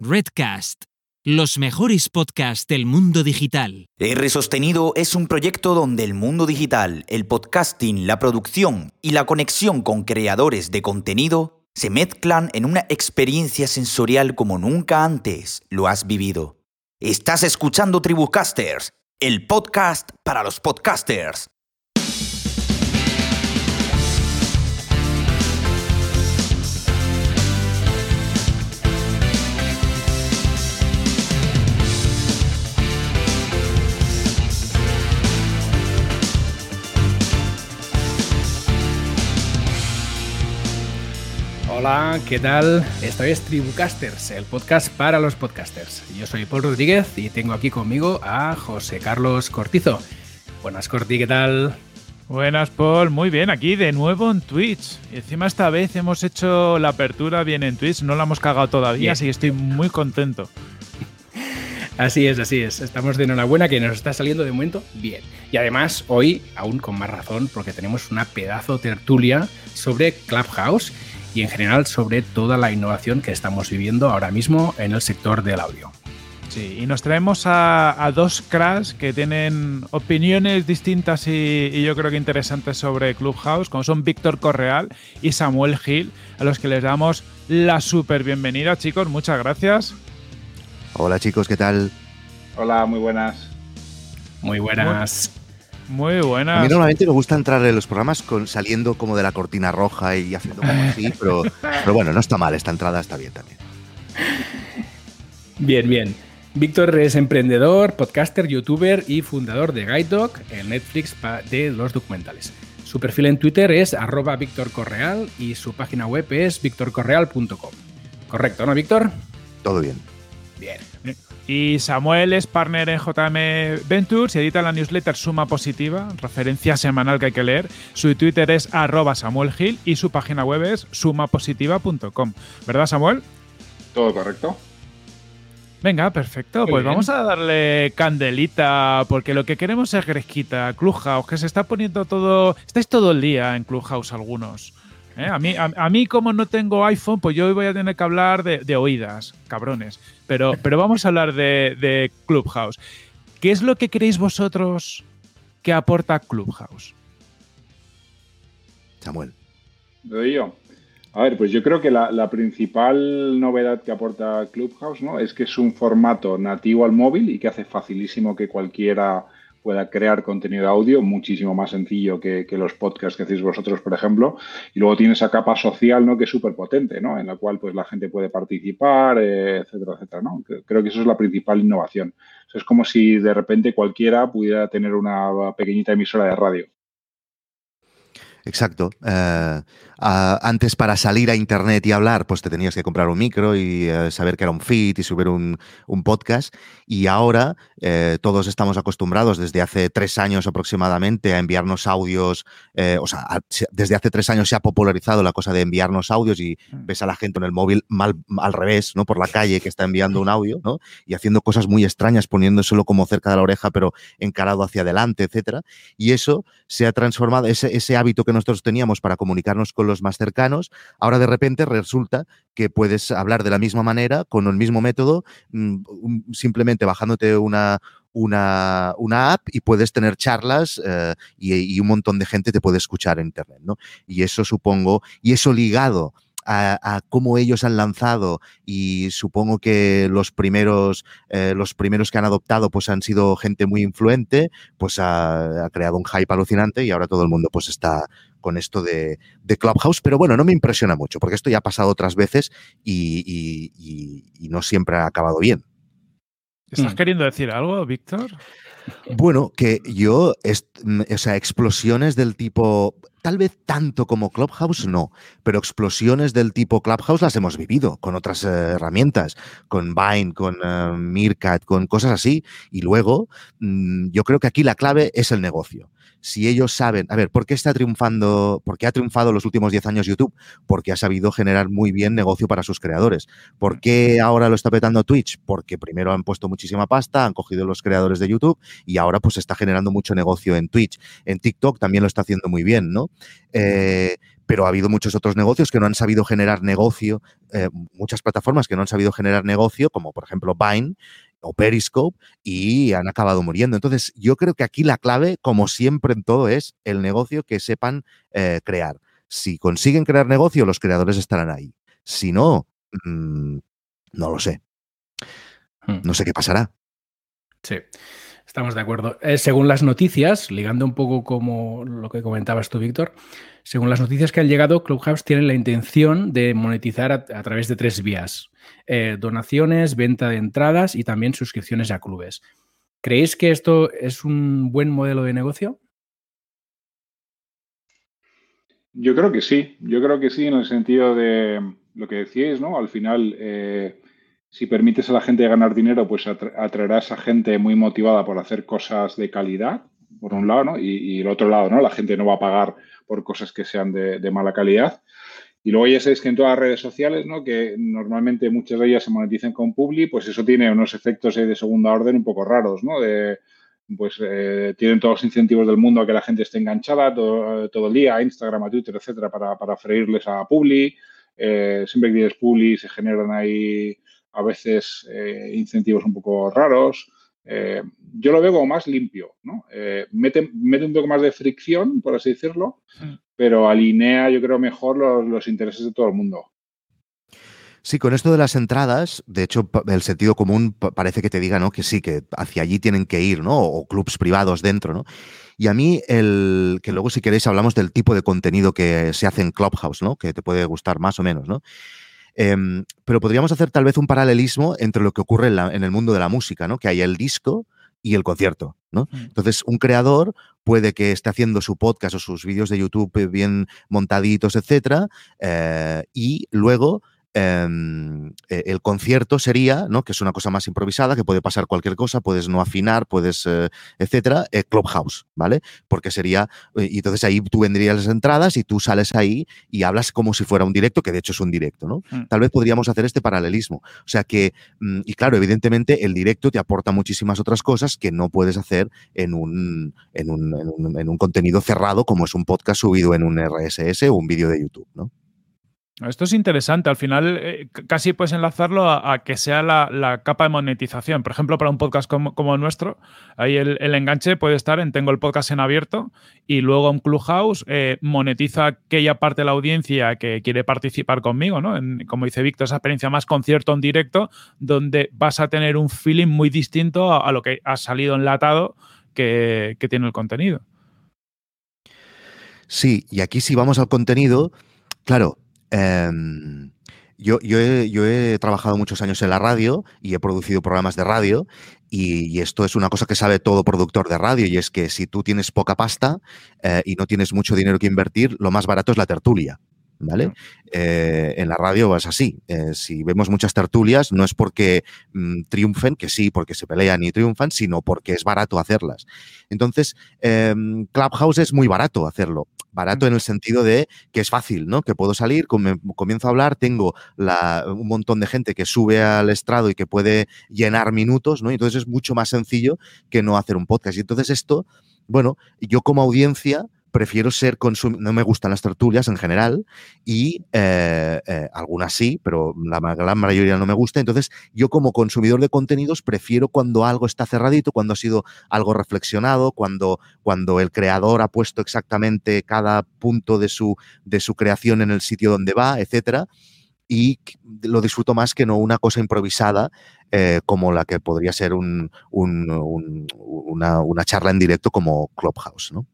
Redcast, los mejores podcasts del mundo digital. R Sostenido es un proyecto donde el mundo digital, el podcasting, la producción y la conexión con creadores de contenido se mezclan en una experiencia sensorial como nunca antes lo has vivido. Estás escuchando Tribucasters, el podcast para los podcasters. Hola, ¿qué tal? Esto es Tribucasters, el podcast para los podcasters. Yo soy Paul Rodríguez y tengo aquí conmigo a José Carlos Cortizo. Buenas, Corti, ¿qué tal? Buenas, Paul. Muy bien, aquí de nuevo en Twitch. Y encima esta vez hemos hecho la apertura bien en Twitch, no la hemos cagado todavía, Bien. así que estoy muy contento. Así es, así es. Estamos de enhorabuena que nos está saliendo de momento bien. Y además, hoy, aún con más razón, porque tenemos una pedazo tertulia sobre Clubhouse y en general sobre toda la innovación que estamos viviendo ahora mismo en el sector del audio. Sí, y nos traemos a, a dos cracks que tienen opiniones distintas y, y yo creo que interesantes sobre Clubhouse, como son Víctor Correal y Samuel Gil, a los que les damos la super bienvenida, chicos. Muchas gracias. Hola chicos, ¿qué tal? Hola, muy buenas. Muy buenas. Muy A mí normalmente me gusta entrar en los programas con, saliendo como de la cortina roja y haciendo como así, pero, pero bueno, no está mal, esta entrada está bien también. Bien, bien. Víctor es emprendedor, podcaster, youtuber y fundador de Guide Dog, el Netflix de los documentales. Su perfil en Twitter es arroba Víctor Correal y su página web es victorcorreal.com. Correcto, ¿no, Víctor? Todo bien. Bien. Y Samuel es partner en JM Ventures y edita la newsletter Suma Positiva, referencia semanal que hay que leer. Su Twitter es arroba Samuel Gil y su página web es sumapositiva.com. ¿Verdad, Samuel? ¿Todo correcto? Venga, perfecto. Muy pues bien. vamos a darle candelita, porque lo que queremos es gresquita. Clubhouse, que se está poniendo todo. Estáis todo el día en Clubhouse algunos. ¿Eh? A, mí, a, a mí, como no tengo iPhone, pues yo hoy voy a tener que hablar de, de oídas, cabrones. Pero, pero vamos a hablar de, de Clubhouse. ¿Qué es lo que creéis vosotros que aporta Clubhouse? Samuel. ¿Lo doy yo? A ver, pues yo creo que la, la principal novedad que aporta Clubhouse ¿no? es que es un formato nativo al móvil y que hace facilísimo que cualquiera pueda crear contenido audio, muchísimo más sencillo que, los podcasts que hacéis vosotros, por ejemplo. Y luego tiene esa capa social ¿no? que es súper potente, ¿no? en la cual pues, la gente puede participar, eh, etcétera, etcétera. ¿no? Creo que eso es la principal innovación. Es como si de repente cualquiera pudiera tener una pequeñita emisora de radio. Exacto. Eh, ah, antes para salir a internet y hablar, pues te tenías que comprar un micro y eh, saber que era un feed y subir un, un podcast. Y ahora eh, todos estamos acostumbrados desde hace tres años aproximadamente a enviarnos audios. eh, o sea, a- desde hace tres años se ha popularizado la cosa de enviarnos audios y ves a la gente en el móvil mal, al revés, ¿no? Por la calle que está enviando un audio, ¿no? Y haciendo cosas muy extrañas, poniéndoselo como cerca de la oreja, pero encarado hacia adelante, etcétera. Y eso se ha transformado, ese, ese hábito que nosotros teníamos para comunicarnos con los más cercanos, ahora de repente resulta que puedes hablar de la misma manera, con el mismo método, mm, simplemente bajándote una, una, una app y puedes tener charlas eh, y, un montón de gente te puede escuchar en Internet, ¿no? Y eso supongo, y eso ligado a, a cómo ellos han lanzado y supongo que los primeros, eh, los primeros que han adoptado pues han sido gente muy influente, pues ha, ha creado un hype alucinante y ahora todo el mundo pues está con esto de, de Clubhouse, pero bueno, no me impresiona mucho porque esto ya ha pasado otras veces y, y- y- y no siempre ha acabado bien. ¿Estás Mm. queriendo decir algo, Víctor? Bueno, que yo, mm, o sea, explosiones del tipo, tal vez tanto como Clubhouse, no, pero explosiones del tipo Clubhouse las hemos vivido con otras eh, herramientas, con Vine, con eh, Meerkat, con cosas así. Y luego, mm, yo creo que aquí la clave es el negocio. Si ellos saben, a ver, ¿por qué está triunfando, por qué ha triunfado los últimos 10 años YouTube? Porque ha sabido generar muy bien negocio para sus creadores. ¿Por qué ahora lo está petando Twitch? Porque primero han puesto muchísima pasta, han cogido los creadores de YouTube y ahora pues está generando mucho negocio en Twitch. En TikTok también lo está haciendo muy bien, ¿no? Eh, pero ha habido muchos otros negocios que no han sabido generar negocio, eh, muchas plataformas que no han sabido generar negocio, como por ejemplo Vine o Periscope, y han acabado muriendo. Entonces, yo creo que aquí la clave, como siempre en todo, es el negocio que sepan eh, crear. Si consiguen crear negocio, los creadores estarán ahí. Si no, mm, no lo sé. Hmm. No sé qué pasará. Sí. Estamos de acuerdo. Eh, según las noticias, ligando un poco como lo que comentabas tú, Víctor, según las noticias que han llegado, Clubhouse tiene la intención de monetizar a, a través de tres vías. Eh, donaciones, venta de entradas y también suscripciones a clubes. ¿Creéis que esto es un buen modelo de negocio? Yo creo que sí, yo creo que sí en el sentido de lo que decíais, ¿no? Al final, eh, si permites a la gente ganar dinero, pues atra- atraerás a gente muy motivada por hacer cosas de calidad, por un lado, ¿no? Y, el otro lado, ¿no? La gente no va a pagar por cosas que sean de mala calidad. Y luego ya sabéis que en todas las redes sociales, ¿no? Que normalmente muchas de ellas se monetizan con Publi, pues eso tiene unos efectos eh, de segunda orden un poco raros, ¿no? De, pues eh, tienen todos los incentivos del mundo a que la gente esté enganchada todo, todo el día, a Instagram, a Twitter, etcétera, para, para freírles a Publi. Eh, siempre que tienes Publi se generan ahí a veces eh, incentivos un poco raros. Eh, yo lo veo como más limpio, ¿no? Eh, mete, mete, un poco más de fricción, por así decirlo, Mm. pero alinea, yo creo, mejor los, los intereses de todo el mundo. Sí, con esto de las entradas, de hecho, el sentido común pa- parece que te diga, ¿no? Que sí, que hacia allí tienen que ir, ¿no? O clubs privados dentro, ¿no? Y a mí, el que luego, si queréis, hablamos del tipo de contenido que se hace en Clubhouse, ¿no? Que te puede gustar más o menos, ¿no? Em, pero podríamos hacer tal vez un paralelismo entre lo que ocurre en, la- en el mundo de la música, ¿no? Que hay el disco y el concierto, ¿no? Mm. Entonces, un creador puede que esté haciendo su podcast o sus vídeos de YouTube bien montaditos, etcétera, eh, y luego eh, el concierto sería, ¿no? Que es una cosa más improvisada, que puede pasar cualquier cosa, puedes no afinar, puedes, eh, etcétera, eh, Clubhouse, ¿vale? Porque sería, eh, y entonces ahí tú vendrías las entradas y tú sales ahí y hablas como si fuera un directo, que de hecho es un directo, ¿no? Mm. Tal vez podríamos hacer este paralelismo. O sea que, mm, y claro, evidentemente el directo te aporta muchísimas otras cosas que no puedes hacer en un, en un, en un, en un contenido cerrado como es un podcast subido en un RSS o un vídeo de YouTube, ¿no? Esto es interesante. Al final, eh, casi puedes enlazarlo a, que sea la, la capa de monetización. Por ejemplo, para un podcast como, como el nuestro, ahí el, el enganche puede estar en tengo el podcast en abierto y luego en Clubhouse eh, monetiza aquella parte de la audiencia que quiere participar conmigo, ¿no? Como dice Víctor, esa experiencia más concierto en directo, donde vas a tener un feeling muy distinto a, a lo que ha salido enlatado que, que tiene el contenido. Sí, y aquí si vamos al contenido, claro, em, yo, he, trabajado muchos años en la radio y he producido programas de radio y, y esto es una cosa que sabe todo productor de radio y es que si tú tienes poca pasta eh, y no tienes mucho dinero que invertir, lo más barato es la tertulia. ¿Vale? Eh, en la radio es así. Eh, si vemos muchas tertulias, no es porque mm, triunfen, que sí, porque se pelean y triunfan, sino porque es barato hacerlas. Entonces, em, Clubhouse es muy barato hacerlo. Barato en el sentido de que es fácil, ¿no? Que puedo salir, comienzo a hablar, tengo la- un montón de gente que sube al estrado y que puede llenar minutos, ¿no? Y entonces es mucho más sencillo que no hacer un podcast. Y entonces esto, bueno, yo como audiencia prefiero ser consumidor, no me gustan las tertulias en general y eh, eh, algunas sí, pero la gran mayoría no me gusta. Entonces yo como consumidor de contenidos prefiero cuando algo está cerradito, cuando ha sido algo reflexionado, cuando, cuando el creador ha puesto exactamente cada punto de su, de su creación en el sitio donde va, etcétera. Y lo disfruto más que no una cosa improvisada eh, como la que podría ser un- una, una charla en directo como Clubhouse, ¿no?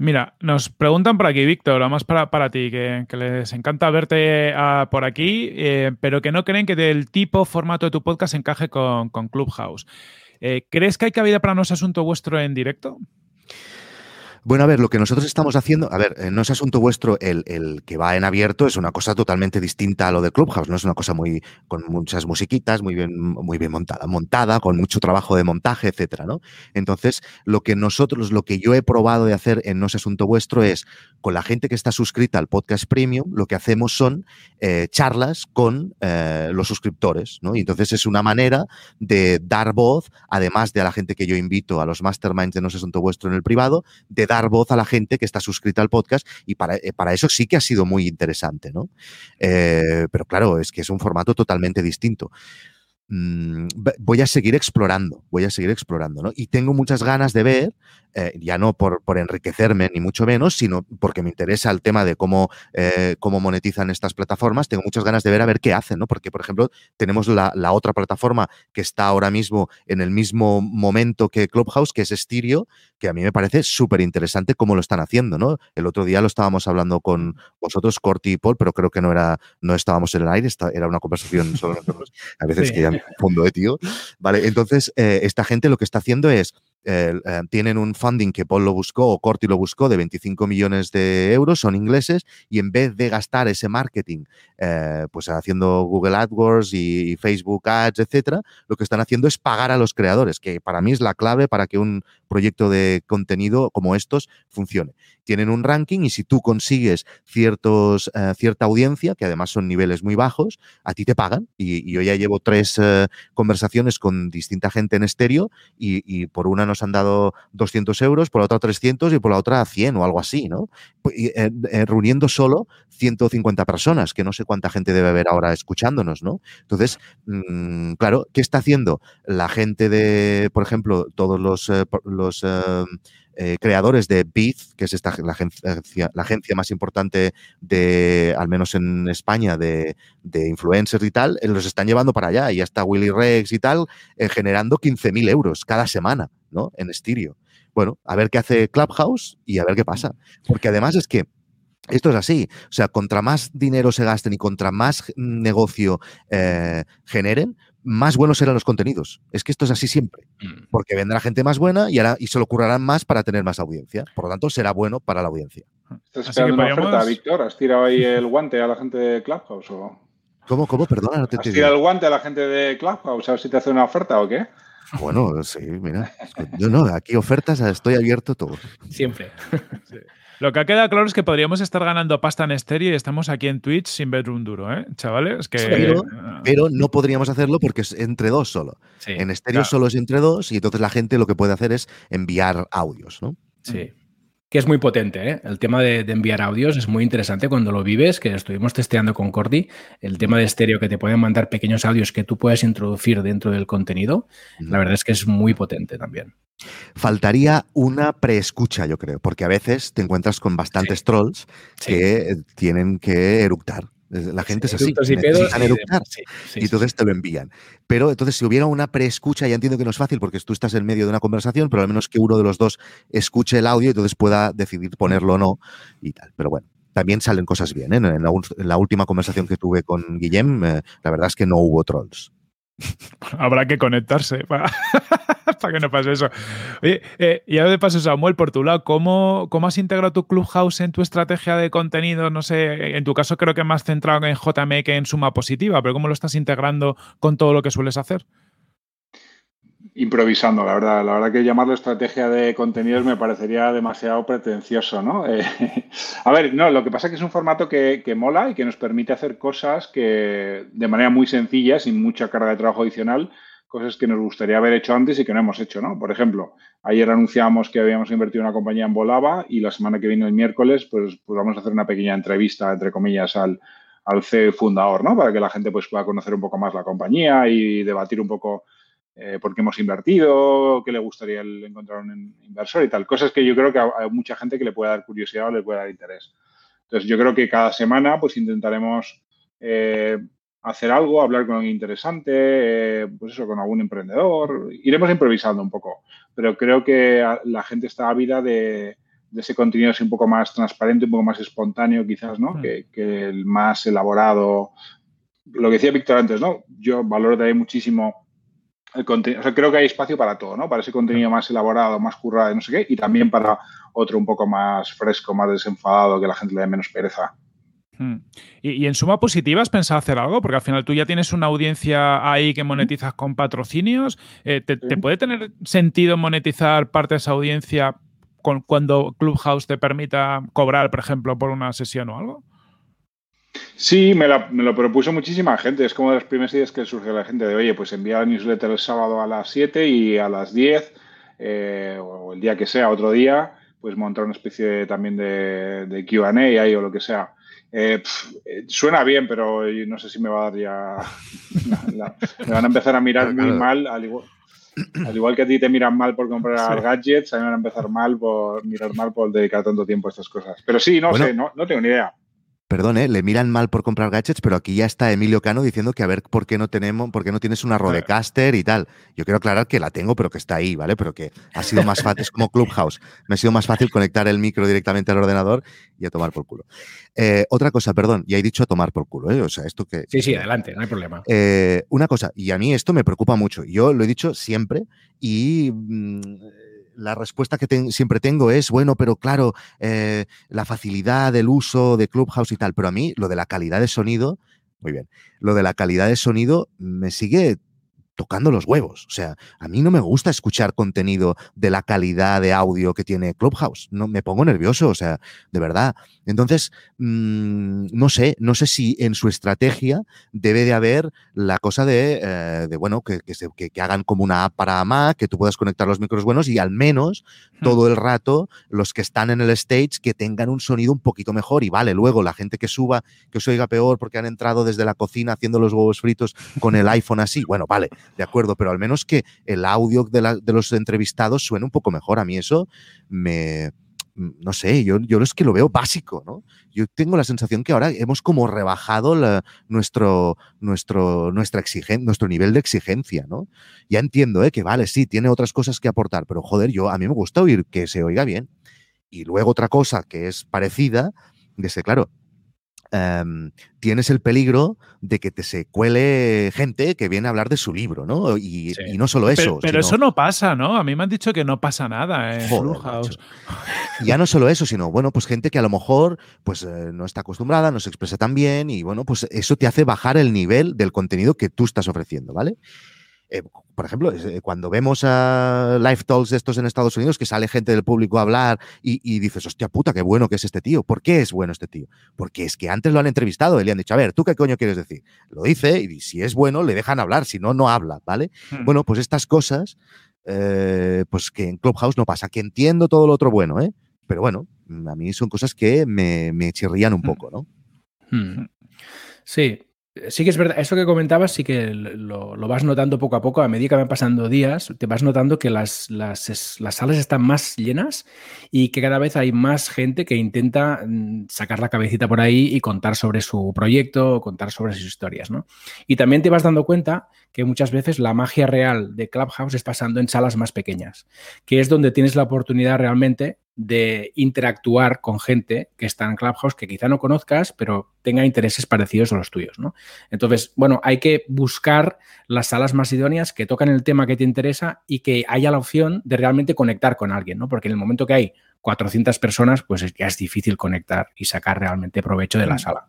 Mira, nos preguntan por aquí, Víctor, además para, para ti, que, que les encanta verte ah, por aquí, eh, pero que no creen que del tipo, formato de tu podcast encaje con, con Clubhouse. Eh, ¿Crees que hay cabida para no es asunto vuestro en directo? Bueno, a ver, lo que nosotros estamos haciendo, a ver, eh, no es asunto vuestro el, el que va en abierto, es una cosa totalmente distinta a lo de Clubhouse, no es una cosa muy con muchas musiquitas, muy bien, muy bien montada, montada, con mucho trabajo de montaje, etcétera, ¿no? Entonces, lo que nosotros, lo que yo he probado de hacer en No es asunto vuestro es con la gente que está suscrita al podcast premium, lo que hacemos son eh, charlas con eh, los suscriptores, ¿no? Y entonces es una manera de dar voz, además de a la gente que yo invito a los masterminds de No es asunto vuestro en el privado, de dar voz a la gente que está suscrita al podcast y para, eh, para eso sí que ha sido muy interesante, ¿no? pero claro, es que es un formato totalmente distinto. Mm, voy a seguir explorando, voy a seguir explorando, ¿no? Y tengo muchas ganas de ver, eh, ya no por, por, enriquecerme ni mucho menos, sino porque me interesa el tema de cómo, eh, cómo monetizan estas plataformas, tengo muchas ganas de ver a ver qué hacen, ¿no? Porque, por ejemplo, tenemos la, la otra plataforma que está ahora mismo en el mismo momento que Clubhouse, que es Stereo, que a mí me parece súper interesante cómo lo están haciendo, ¿no? El otro día lo estábamos hablando con vosotros, Corti y Paul, pero creo que no era, no estábamos en el aire, era una conversación solo nosotros. A veces que ya fondo de tío. Vale, entonces eh, esta gente lo que está haciendo es eh, eh, tienen un funding que Paul lo buscó o Corti lo buscó de 25 millones de euros, son ingleses, y en vez de gastar ese marketing, pues haciendo Google AdWords y, Facebook Ads, etcétera, lo que están haciendo es pagar a los creadores, que para mí es la clave para que un proyecto de contenido como estos funcione. Tienen un ranking y si tú consigues ciertos, cierta audiencia, que además son niveles muy bajos, a ti te pagan. Y, yo ya llevo tres conversaciones con distinta gente en estéreo y, por una nos han dado 200 euros, por la otra 300 y por la otra 100 o algo así, ¿no? Eh, eh, reuniendo solo 150 personas, que no sé cuánta gente debe haber ahora escuchándonos, ¿no? Entonces, mm, claro, ¿qué está haciendo la gente de, por ejemplo, todos los, eh, creadores de Biz, que es esta, la, agencia, la agencia más importante de, al menos en España, de, influencers y tal, los están llevando para allá. Y ya está Willy Rex y tal, generando 15.000 euros cada semana. ¿no? En estéreo. Bueno, a ver qué hace Clubhouse y a ver qué pasa. Porque además es que esto es así. O sea, contra más dinero se gasten y contra más negocio eh, generen, más buenos serán los contenidos. Es que esto es así siempre. Mm. Porque vendrá gente más buena y, y se lo currarán más para tener más audiencia. Por lo tanto, será bueno para la audiencia. ¿Estás esperando una oferta, Víctor? ¿Has tirado ahí el guante a la gente de Clubhouse? O... ¿Cómo, cómo? Perdona, no te ¿Has tirado el guante a la gente de Clubhouse a ver si te hace una oferta o qué? Bueno, sí, mira. Yo no, aquí ofertas estoy abierto todo. Siempre. Lo que ha quedado claro es que podríamos estar ganando pasta en estéreo y estamos aquí en Twitch sin ver un duro, ¿eh? Chavales, que... pero, no podríamos hacerlo porque es entre dos solo. en estéreo solo es entre dos y entonces la gente lo que puede hacer es enviar audios, ¿no? Sí que es muy potente. ¿eh? El tema de, enviar audios es muy interesante cuando lo vives, que estuvimos testeando con Cordy, el tema de estéreo que te pueden mandar pequeños audios que tú puedes introducir dentro del contenido. La verdad es que es muy potente también. Faltaría una preescucha, yo creo, porque a veces te encuentras con bastantes trolls que tienen que eructar. La gente es así, y necesitan eructar y, entonces te lo envían. Pero entonces si hubiera una preescucha, ya entiendo que no es fácil porque tú estás en medio de una conversación, pero al menos que uno de los dos escuche el audio y entonces pueda decidir ponerlo o no y tal. Pero bueno, también salen cosas bien. ¿eh? En, la, última conversación que tuve con Guillem, eh, la verdad es que no hubo trolls. Habrá que conectarse para, que no pase eso. Oye, eh, y ahora de paso, Samuel, por tu lado, ¿cómo, ¿cómo has integrado tu Clubhouse en tu estrategia de contenido? No sé, en tu caso creo que más centrado en JM que en suma positiva, pero ¿cómo lo estás integrando con todo lo que sueles hacer? Improvisando, la verdad. La verdad que llamarlo estrategia de contenidos me parecería demasiado pretencioso, ¿no? Eh, a ver, no, lo que pasa es que es un formato que, mola y que nos permite hacer cosas que de manera muy sencilla, sin mucha carga de trabajo adicional, cosas que nos gustaría haber hecho antes y que no hemos hecho, ¿no? Por ejemplo, ayer anunciamos que habíamos invertido una compañía en Volava y la semana que viene, el miércoles, pues, pues vamos a hacer una pequeña entrevista, entre comillas, al, al CEO fundador, ¿no? Para que la gente pues, pueda conocer un poco más la compañía y debatir un poco eh, por qué hemos invertido, qué le gustaría encontrar un inversor y tal. Cosas que yo creo que hay mucha gente que le puede dar curiosidad o le puede dar interés. Entonces, yo creo que cada semana pues intentaremos eh, hacer algo, hablar con alguien interesante, eh, pues eso, con algún emprendedor. Iremos improvisando un poco, pero creo que la gente está ávida de, ese contenido así un poco más transparente, un poco más espontáneo quizás, ¿no? Mm. Que, que, el más elaborado. Lo que decía Víctor antes, ¿no? Yo valoro también muchísimo contenido, o sea, creo que hay espacio para todo, ¿no? Para ese contenido más elaborado, más currado, no sé qué, y también para otro un poco más fresco, más desenfadado, que la gente le dé menos pereza. Hmm. ¿Y, en suma positiva has pensado hacer algo? Porque al final tú ya tienes una audiencia ahí que monetizas con patrocinios. Eh, te, puede tener sentido monetizar parte de esa audiencia cuando Clubhouse te permita cobrar, por ejemplo, por una sesión o algo? Sí, me, lo propuso muchísima gente. Es como de las primeras ideas que surge la gente de, oye, pues envía la newsletter el sábado a las 7 y a las 10, eh, o el día que sea, otro día, pues montar una especie también de, de QA ahí o lo que sea. Eh, eh, suena bien, pero no sé si me va a dar ya. me van a empezar a mirar muy mal, al igual, al igual, que a ti te miran mal por comprar gadgets, a mí me van a empezar mal por mirar mal por dedicar tanto tiempo a estas cosas. Pero sí, no sé, no, no tengo ni idea. Perdón, ¿eh? le miran mal por comprar gadgets, pero aquí ya está Emilio Cano diciendo que a ver por qué no tenemos, por qué no tienes una Rodecaster y tal. Yo quiero aclarar que la tengo, pero que está ahí, ¿vale? Pero que ha sido más fácil, es como Clubhouse. Me ha sido más fácil conectar el micro directamente al ordenador y a tomar por culo. Eh, otra cosa, perdón, ya he dicho a tomar por culo, ¿eh? O sea, esto que. Sí, sí, adelante, no hay problema. Eh, una cosa, y a mí esto me preocupa mucho. Yo lo he dicho siempre y. Mm, la respuesta que siempre tengo es, bueno, pero claro, eh, la facilidad del uso de Clubhouse y tal, pero a mí lo de la calidad de sonido, muy bien, lo de la calidad de sonido me sigue tocando los huevos. O sea, a mí no me gusta escuchar contenido de la calidad de audio que tiene Clubhouse. No, me pongo nervioso, o sea, de verdad. Entonces, mm, no sé, no sé si en su estrategia debe de haber la cosa de, eh, bueno, que, que, hagan como una app para Mac, que tú puedas conectar los micros buenos y al menos hmm. todo el rato los que están en el stage que tengan un sonido un poquito mejor. Y vale, luego la gente que suba, que os oiga peor porque han entrado desde la cocina haciendo los huevos fritos con el iPhone así, bueno, vale, de acuerdo, pero al menos que el audio de, los entrevistados suene un poco mejor. A mí eso me, no sé, yo, yo es que lo veo básico, ¿no? Yo tengo la sensación que ahora hemos como rebajado nuestro, nuestro, nuestra nuestro nivel de exigencia, ¿no? Ya entiendo, ¿eh? Que vale, sí, tiene otras cosas que aportar, pero joder, yo a mí me gusta oír que se oiga bien. Y luego otra cosa que es parecida, de ese, claro, Em, tienes el peligro de que te se cuele gente que viene a hablar de su libro, ¿no? Y, no solo eso. Pero, eso no pasa, ¿no? A mí me han dicho que no pasa nada en Clubhouse. Ya no solo eso, sino, bueno, pues gente que a lo mejor pues eh, no está acostumbrada, no se expresa tan bien y, bueno, pues eso te hace bajar el nivel del contenido que tú estás ofreciendo, ¿vale? Eh, por ejemplo, eh, cuando vemos a Live Talks de estos en Estados Unidos, que sale gente del público a hablar y, dices, hostia puta, qué bueno que es este tío. ¿Por qué es bueno este tío? Porque es que antes lo han entrevistado y le han dicho, a ver, ¿tú qué coño quieres decir? Lo dice y si es bueno, le dejan hablar, si no, no habla, ¿vale? Hmm. Bueno, pues estas cosas, eh, pues que en Clubhouse no pasa, que entiendo todo lo otro bueno, ¿eh? Pero bueno, a mí son cosas que me, me chirrían un hmm. poco, ¿no? Hmm. Sí, Sí que es verdad, eso que comentabas sí que lo, vas notando poco a poco, a medida que van pasando días, te vas notando que las, las, las, salas están más llenas y que cada vez hay más gente que intenta mm, sacar la cabecita por ahí y contar sobre su proyecto contar sobre sus historias. ¿no? Y también te vas dando cuenta que muchas veces la magia real de Clubhouse está pasando en salas más pequeñas, que es donde tienes la oportunidad realmente de interactuar con gente que está en Clubhouse que quizá no conozcas, pero tenga intereses parecidos a los tuyos, ¿no? Entonces, bueno, hay que buscar las salas más idóneas que tocan el tema que te interesa y que haya la opción de realmente conectar con alguien, ¿no? Porque en el momento que hay 400 personas, pues ya es difícil conectar y sacar realmente provecho de la mm. sala.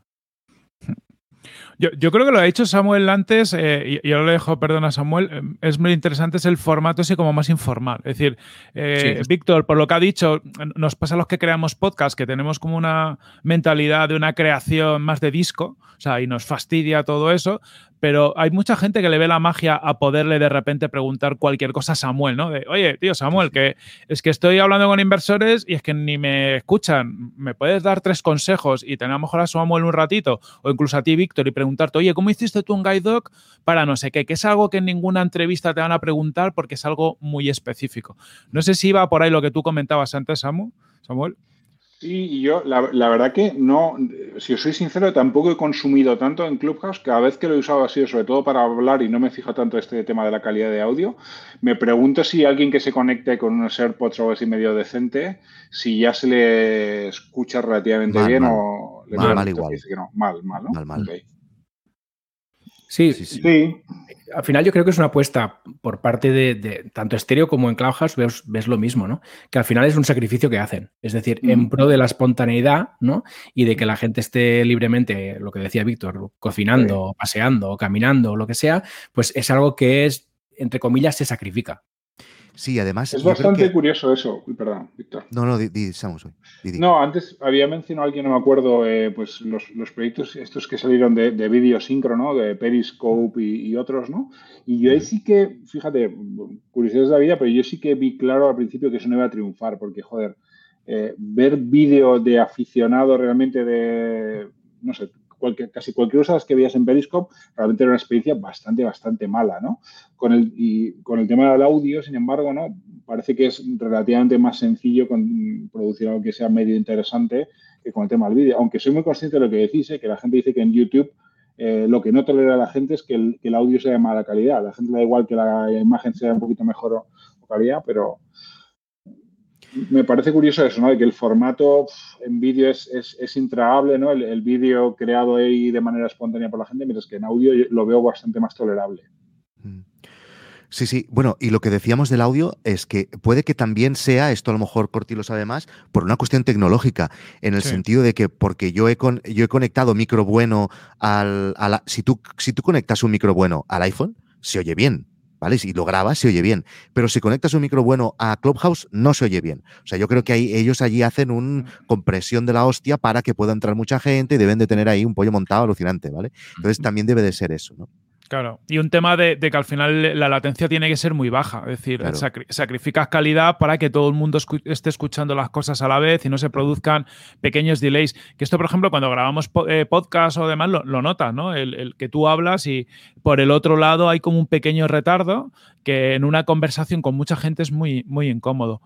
Yo, creo que lo ha dicho Samuel antes, eh, y yo lo dejo, perdona Samuel, eh, es muy interesante, es el formato ese como más informal. Es decir, eh, Víctor, por lo que ha dicho, nos pasa a los que creamos podcast, que tenemos como una mentalidad de una creación más de disco, o sea, y nos fastidia todo eso, pero hay mucha gente que le ve la magia a poderle de repente preguntar cualquier cosa a Samuel, ¿no? De, oye, tío, Samuel, que es que estoy hablando con inversores y es que ni me escuchan. ¿Me puedes dar tres consejos y tener a lo mejor a Samuel un ratito? O incluso a ti, Víctor, y preguntarte, oye, ¿cómo hiciste tú un guide dog para no sé qué? Que es algo que en ninguna entrevista te van a preguntar porque es algo muy específico. No sé si iba por ahí lo que tú comentabas antes, Samu, Samuel. Sí, yo la, verdad que no, si os soy sincero, tampoco he consumido tanto en Clubhouse. Cada vez que lo he usado ha sido sobre todo para hablar y no me fijo tanto este tema de la calidad de audio. Me pregunto si alguien que se conecte con unos AirPods o algo así medio decente, si ya se le escucha relativamente bien o le mal, mal igual. que no. Mal, mal, ¿no? Mal, mal. Sí, sí, sí, Al final yo creo que es una apuesta por parte de, tanto estéreo como en Clubhouse, ves, ves, lo mismo, ¿no? Que al final es un sacrificio que hacen. Es decir, en pro de la espontaneidad, ¿no? Y de que la gente esté libremente, lo que decía Víctor, cocinando, paseando, caminando, lo que sea, pues es algo que es, entre comillas, se sacrifica. Sí, además. Es bastante curioso eso. Perdón, Víctor. No, no, di, di, Samus, No, antes había mencionado alguien, no me acuerdo, eh, pues los, los, proyectos estos que salieron de, de vídeo síncrono, de Periscope y, otros, ¿no? Y yo ahí sí que, fíjate, curiosidades de la vida, pero yo sí que vi claro al principio que eso no iba a triunfar, porque, joder, eh, ver vídeo de aficionado realmente de, no sé, casi cualquier cosa que veías en Periscope realmente era una experiencia bastante, bastante mala, ¿no? Con el, y con el tema del audio, sin embargo, ¿no? Parece que es relativamente más sencillo con, producir algo que sea medio interesante que con el tema del vídeo. Aunque soy muy consciente de lo que decís, ¿eh? que la gente dice que en YouTube eh, lo que no tolera la gente es que el, audio sea de mala calidad. la gente le da igual que la imagen sea un poquito mejor o calidad, pero me parece curioso eso, ¿no? De que el formato en vídeo es, es, intragable, ¿no? El, vídeo creado ahí de manera espontánea por la gente, mientras que en audio lo veo bastante más tolerable. Mm. Sí, sí. Bueno, y lo que decíamos del audio es que puede que también sea, esto a lo mejor Corti lo sabe más, por una cuestión tecnológica, en el sentido de que porque yo he, con, yo he conectado micro bueno al... A si, tú, si tú conectas un micro bueno al iPhone, se oye bien. ¿Vale? Si lo grabas, se oye bien. Pero si conectas un micro bueno a Clubhouse, no se oye bien. O sea, yo creo que ellos allí hacen una compresión de la hostia para que pueda entrar mucha gente y deben de tener ahí un pollo montado alucinante, ¿vale? Entonces también debe de ser eso, ¿no? Claro, y un tema de, que al final la latencia tiene que ser muy baja, es decir, sacrificas calidad para que todo el mundo esté escuchando las cosas a la vez y no se produzcan pequeños delays. Que esto, por ejemplo, cuando grabamos eh, podcast o demás, lo, notas, ¿no? El, que tú hablas y por el otro lado hay como un pequeño retardo que en una conversación con mucha gente es muy, muy incómodo.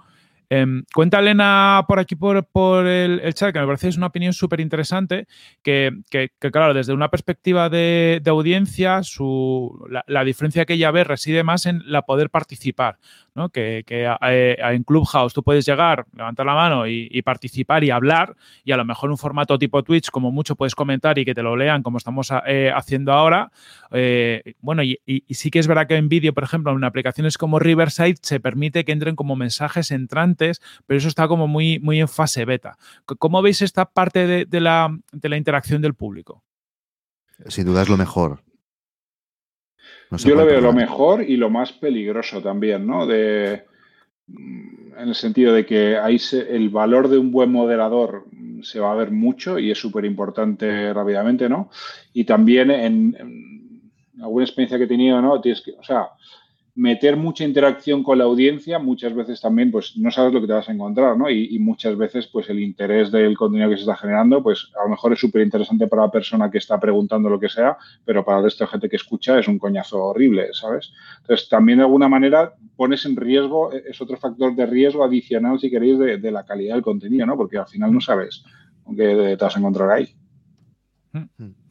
Eh, cuenta Elena por aquí, por, el, chat, que me parece es una opinión súper interesante, que, claro, desde una perspectiva de, audiencia, su, la, diferencia que ella ve reside más en la poder participar. Que, eh, en Clubhouse tú puedes llegar, levantar la mano y, participar y hablar, y a lo mejor un formato tipo Twitch, como mucho puedes comentar y que te lo lean, como estamos eh, haciendo ahora. Eh, bueno, y, sí que es verdad que en vídeo, por ejemplo, en aplicaciones como Riverside se permite que entren como mensajes entrantes, pero eso está como muy, muy en fase beta. ¿Cómo veis esta parte de, la, de la interacción del público? Sin duda es lo mejor. Yo lo veo lo mejor y lo más peligroso también, ¿no? De, mm, en el sentido de que ahí el valor de un buen moderador se va a ver mucho y es súper importante rápidamente, ¿no? Y también en, en, alguna experiencia que he tenido, ¿no? Tienes que, o sea, meter mucha interacción con la audiencia, muchas veces también pues no sabes lo que te vas a encontrar, ¿no? Y, muchas veces pues el interés del contenido que se está generando pues a lo mejor es súper interesante para la persona que está preguntando lo que sea, pero para el resto de gente que escucha es un coñazo horrible, ¿sabes? Entonces también de alguna manera pones en riesgo, e, es otro factor de riesgo adicional si queréis de, la calidad del contenido, ¿no? Porque al final no sabes qué te vas a encontrar ahí. Mm.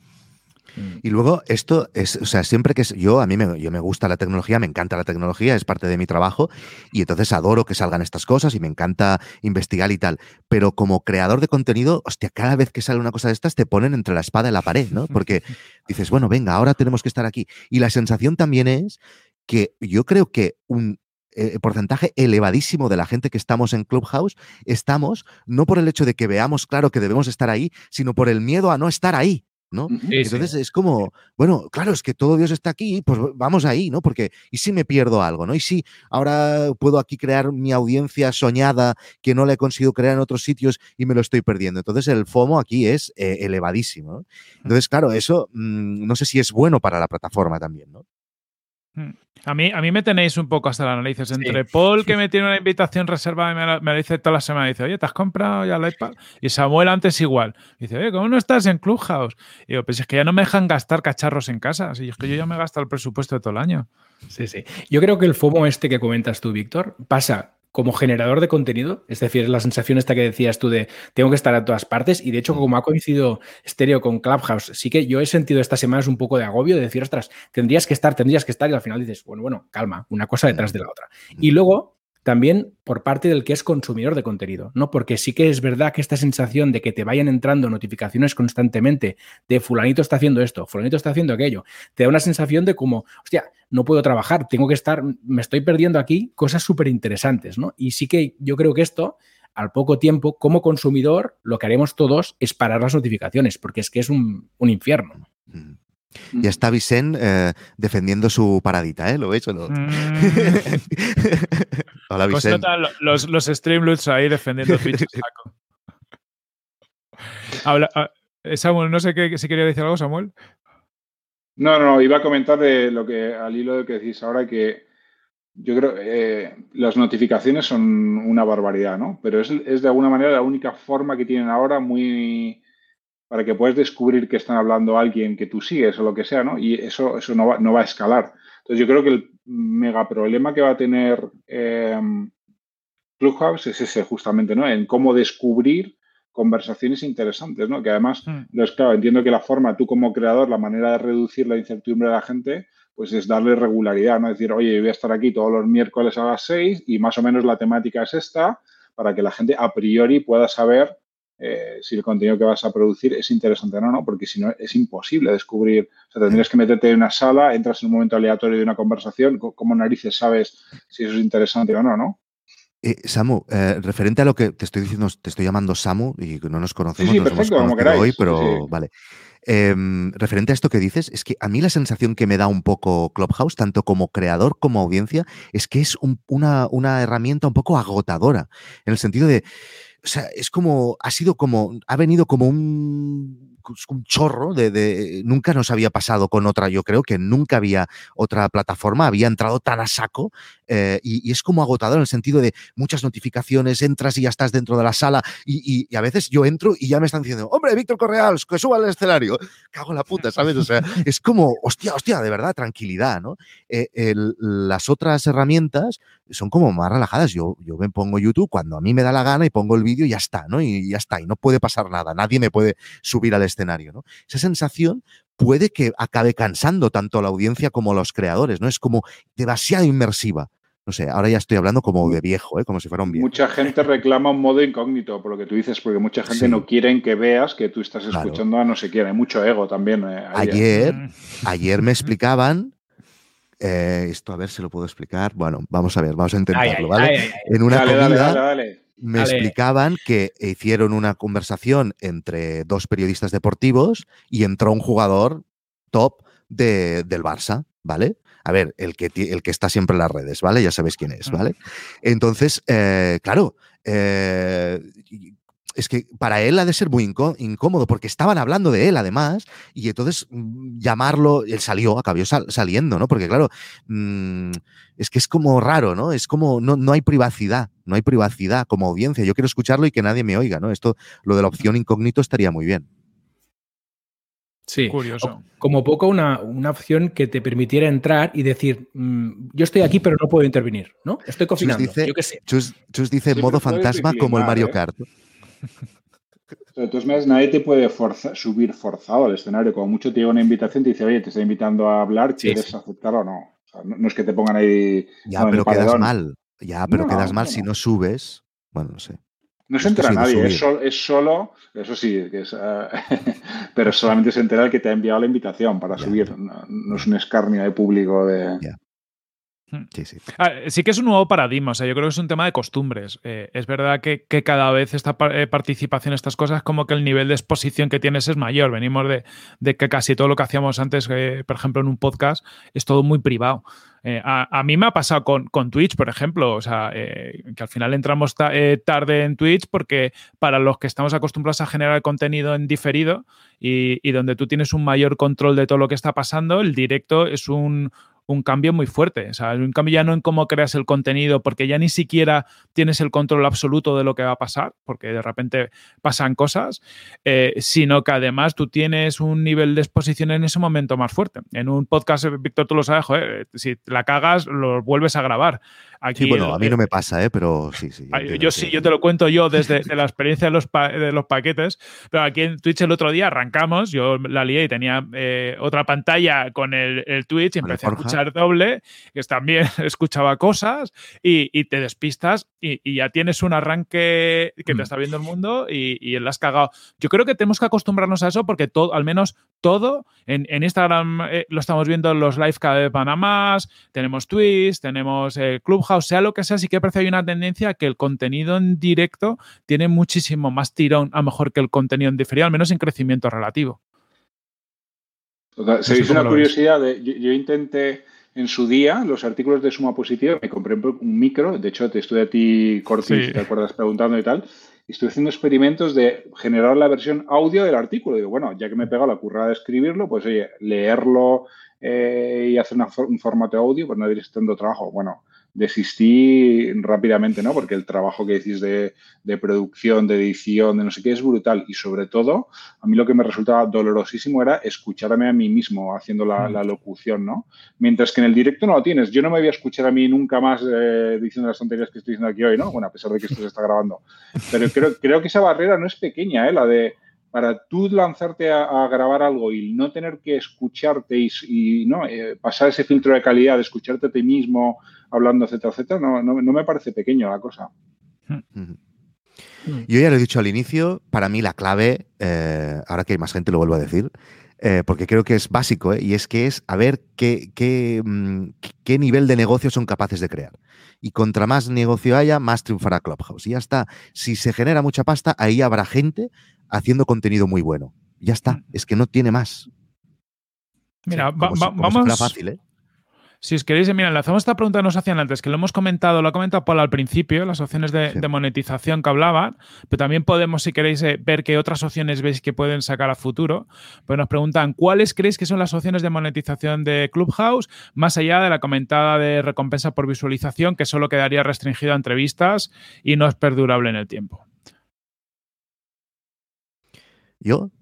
Y luego esto es, o sea, siempre que yo, a mí me, yo me gusta la tecnología, me encanta la tecnología, es parte de mi trabajo y entonces adoro que salgan estas cosas y me encanta investigar y tal. Pero como creador de contenido, hostia, cada vez que sale una cosa de estas te ponen entre la espada y la pared, ¿no? Porque dices, bueno, venga, ahora tenemos que estar aquí. Y la sensación también es que yo creo que un, eh, porcentaje elevadísimo de la gente que estamos en Clubhouse estamos no por el hecho de que veamos claro que debemos estar ahí, sino por el miedo a no estar ahí. ¿No? Entonces es como, bueno, claro, es que todo Dios está aquí, pues vamos ahí, ¿no? Porque, ¿y si me pierdo algo, ¿no? Y si ahora puedo aquí crear mi audiencia soñada que no la he conseguido crear en otros sitios y me lo estoy perdiendo. Entonces el FOMO aquí es eh, elevadísimo. Entonces, claro, eso mm, no sé si es bueno para la plataforma también, ¿no? Hmm. A mí, a mí me tenéis un poco hasta la narices. Entre Paul, que me tiene una invitación reservada y me, me dice toda la semana, dice, oye, ¿te has comprado ya el iPad? Y Samuel antes igual. Dice, oye, ¿cómo no estás en Clubhouse? Y yo, pues es que ya no me dejan gastar cacharros en casa. Así es que yo ya me gasto el presupuesto de todo el año. Sí, sí. Yo creo que el FOMO este que comentas tú, Víctor, pasa como generador de contenido, es decir, la sensación esta que decías tú de tengo que estar a todas partes y de hecho como ha coincidido Stereo con Clubhouse, sí que yo he sentido estas semanas un poco de agobio de decir, ostras, tendrías que estar, tendrías que estar y al final dices, bueno, bueno, calma, una cosa detrás de la otra. Y luego también por parte del que es consumidor de contenido, ¿no? Porque sí que es verdad que esta sensación de que te vayan entrando notificaciones constantemente de fulanito está haciendo esto, fulanito está haciendo aquello, te da una sensación de como, hostia, no puedo trabajar, tengo que estar, me estoy perdiendo aquí cosas súper interesantes, ¿no? Y sí que yo creo que esto, al poco tiempo, como consumidor, lo que haremos todos es parar las notificaciones, porque es que es un, infierno. Ya está Vicente eh, defendiendo su paradita, ¿eh? ¿Lo veis o no? Mm. Hola, Pues Vicente. notan los, los Streamloots ahí defendiendo Twitch. Habla, ah, eh, Samuel, no sé qué, si quería decir algo, Samuel. No, no, iba a comentar de lo que al hilo de que decís ahora que yo creo eh, las notificaciones son una barbaridad, ¿no? Pero es, es, de alguna manera la única forma que tienen ahora muy para que puedas descubrir que están hablando alguien que tú sigues o lo que sea, ¿no? Y eso, eso no, va, no va a escalar. Entonces yo creo que el mega problema que va a tener eh, Clubhouse es ese justamente, ¿no? En cómo descubrir conversaciones interesantes, ¿no? Que además, Hmm. entonces, claro, entiendo que la forma, tú como creador, la manera de reducir la incertidumbre de la gente, pues es darle regularidad, ¿no? Decir, oye, voy a estar aquí todos los miércoles a las 6 y más o menos la temática es esta, para que la gente a priori pueda saber eh, si el contenido que vas a producir es interesante o no, ¿no? Porque si no, es imposible descubrir. O sea, tendrías que meterte en una sala, entras en un momento aleatorio de una conversación, ¿cómo narices sabes si eso es interesante o no, no? Eh, Samu, eh, referente a lo que te estoy diciendo, te estoy llamando Samu y no nos conocemos, Sí, sí, nos perfecto, hemos como hoy, pero Sí, vale. Em, referente a esto que dices, es que a mí la sensación que me da un poco Clubhouse, tanto como creador como audiencia, es que es un- una, una herramienta un poco agotadora, en el sentido de, o sea, es como, ha sido como, ha venido como un, chorro de, de- nunca nos había pasado con otra, yo creo que nunca había otra plataforma, había entrado tan a saco eh, y, es como agotador en el sentido de muchas notificaciones, entras y ya estás dentro de la sala y, a veces yo entro y ya me están diciendo, hombre, Víctor Correals, que suba al escenario. Cago en la puta, ¿sabes? O sea, es como, hostia, hostia, de verdad, tranquilidad, ¿no? Eh, las otras herramientas son como más relajadas. Yo, yo me pongo YouTube cuando a mí me da la gana y pongo el vídeo y ya está, ¿no? Y ya está, y no puede pasar nada, nadie me puede subir al escenario, ¿no? Esa sensación puede que acabe cansando tanto a la audiencia como a los creadores, ¿no? Es como demasiado inmersiva. No sé, ahora ya estoy hablando como de viejo, ¿eh? como si fuera un viejo. Mucha gente reclama un modo incógnito, por lo que tú dices, porque mucha gente Sí. no quiere que veas que tú estás Claro. escuchando a no sé quién. Hay mucho ego también. eh, ahí. Ayer, Mm. ayer me explicaban, eh, esto a ver si lo puedo explicar. Bueno, vamos a ver, vamos a intentarlo, ¿vale? ay, ay, ay. En una Dale, comida dale, dale, dale. me Dale. explicaban que hicieron una conversación entre dos periodistas deportivos y entró un jugador top de- del Barça, ¿vale? A ver, el que, el que está siempre en las redes, ¿vale? Ya sabéis quién es, ¿vale? Entonces, eh, claro, eh, es que para él ha de ser muy incó- incómodo porque estaban hablando de él además y entonces mm, llamarlo, él salió, acabó sal- saliendo, ¿no? Porque claro, mm, es que es como raro, ¿no? Es como, no, no hay privacidad, no hay privacidad como audiencia. Yo quiero escucharlo y que nadie me oiga, ¿no? Esto, lo de la opción incógnito estaría muy bien. Sí. Curioso. Como poco una, una opción que te permitiera entrar y decir, mm, yo estoy aquí pero no puedo intervenir, ¿no? Estoy cocinando. dice- yo qué sé. Chus, Chus dice modo fantasma como el Mario ¿eh? Kart. de todas maneras, nadie te puede forza- subir forzado al escenario. Como mucho te llega una invitación, te dice, oye, te está invitando a hablar, ¿quieres sí. aceptar o no? O sea, no, no es que te pongan ahí. Ya, pero quedas mal. Ya, pero No, quedas mal no, si no. subes. Bueno, no sé. No se entera nadie, es, subir. sol- es solo, eso sí, que es, eh, pero solamente se entera el que te ha enviado la invitación para subir. No, no es un escarnio de público de. Ya. Sí, sí. Ah, sí que es un nuevo paradigma, o sea, yo creo que es un tema de costumbres. Eh, es verdad que, que cada vez esta eh, participación estas cosas, como que el nivel de exposición que tienes es mayor. Venimos de, de que casi todo lo que hacíamos antes, eh, por ejemplo, en un podcast, es todo muy privado. Eh, a, a mí me ha pasado con, con Twitch, por ejemplo, o sea, eh, que al final entramos ta- eh, tarde en Twitch porque para los que estamos acostumbrados a generar contenido en diferido y, y donde tú tienes un mayor control de todo lo que está pasando, el directo es un, un cambio muy fuerte. O sea, un cambio ya no en cómo creas el contenido, porque ya ni siquiera tienes el control absoluto de lo que va a pasar, porque de repente pasan cosas, eh, sino que además tú tienes un nivel de exposición en ese momento más fuerte. En un podcast, Víctor, tú lo sabes, si la cagas, lo vuelves a grabar. Aquí, Sí, bueno, a mí no me pasa, ¿eh? pero sí, sí. Yo que- sí, yo te lo cuento yo desde de la experiencia de los, pa- de los paquetes, pero aquí en Twitch el otro día arrancamos, yo la lié y tenía eh, otra pantalla con el, el Twitch y empecé a escuchar doble, que también escuchaba cosas y, y te despistas y, y ya tienes un arranque que Mm. te está viendo el mundo y, y la has cagado. Yo creo que tenemos que acostumbrarnos a eso porque todo, al menos todo, en, en Instagram eh, lo estamos viendo en los live cada vez van a más, tenemos Twitch, tenemos eh, Clubhouse, sea lo que sea, sí que parece que hay una tendencia a que el contenido en directo tiene muchísimo más tirón, a lo mejor que el contenido en diferido, al menos en crecimiento relativo. O ¿Sabéis cómo una curiosidad? De, yo, yo intenté en su día los artículos de suma positiva, me compré un micro, de hecho te estoy a ti, Corti, si te acuerdas, preguntando y tal, y estoy haciendo experimentos de generar la versión audio del artículo. Digo, bueno, ya que me he pegado la currada de escribirlo, pues oye, leerlo eh, y hacer un formato audio, pues no ir estando trabajo. Bueno, desistí rápidamente, ¿no? Porque el trabajo que decís de, producción, de edición, de no sé qué, es brutal. Y sobre todo, a mí lo que me resultaba dolorosísimo era escucharme a mí mismo haciendo la, mm. locución, ¿no? Mientras que en el directo no lo tienes. Yo no me voy a escuchar a mí nunca más eh, diciendo las tonterías que estoy diciendo aquí hoy, ¿no? Bueno, a pesar de que esto se está grabando. Pero creo, creo que esa barrera no es pequeña, ¿eh? La de para tú lanzarte a, grabar algo y no tener que escucharte y, ¿no? Eh, pasar ese filtro de calidad, de escucharte a ti mismo hablando, etcétera, etcétera, no, no, me parece pequeño la cosa. Yo ya lo he dicho al inicio, para mí la clave, eh, ahora que hay más gente lo vuelvo a decir, eh, porque creo que es básico, y es que es a ver qué, qué, mm, qué nivel de negocio son capaces de crear. Y contra más negocio haya, más triunfará Clubhouse. Y ya está. Si se genera mucha pasta, ahí habrá gente haciendo contenido muy bueno. Ya está, es que no tiene más. Mira, vamos. fácil, ¿eh? Si os queréis, mira, hacemos esta pregunta que nos hacían antes, que lo hemos comentado, lo ha comentado Paul al principio, las opciones de, monetización que hablaban, pero también podemos, si queréis, eh, ver qué otras opciones veis que pueden sacar a futuro. Pues nos preguntan, ¿cuáles creéis que son las opciones de monetización de Clubhouse, más allá de la comentada de recompensa por visualización, que solo quedaría restringido a entrevistas y no es perdurable en el tiempo? ¿Yo?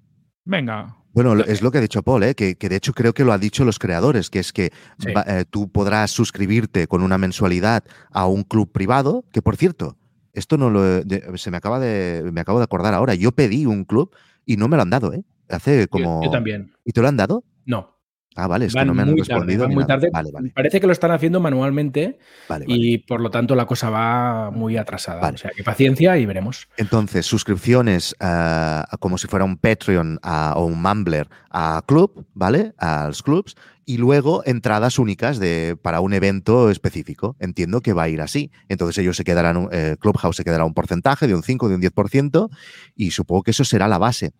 Venga. Bueno, es lo que ha dicho Paul, ¿eh? que, de hecho creo que lo han dicho los creadores, que es que eh, tú podrás suscribirte con una mensualidad a un club privado, que por cierto, esto no lo se me acaba de me acabo de acordar ahora. Yo pedí un club y no me lo han dado, ¿eh? Hace como. yo también. ¿Y te lo han dado? No. Ah, vale, es que no me han respondido. muy tarde. Parece que lo están haciendo manualmente y por lo tanto la cosa va muy atrasada. O sea, que paciencia y veremos. Entonces, suscripciones eh, como si fuera un Patreon o un Mumbler a Club, ¿vale? A los clubs. Y luego entradas únicas de, para un evento específico. Entiendo que va a ir así. Entonces ellos se quedarán, eh, Clubhouse se quedará un porcentaje de un 5, de un 10% y supongo que eso será la base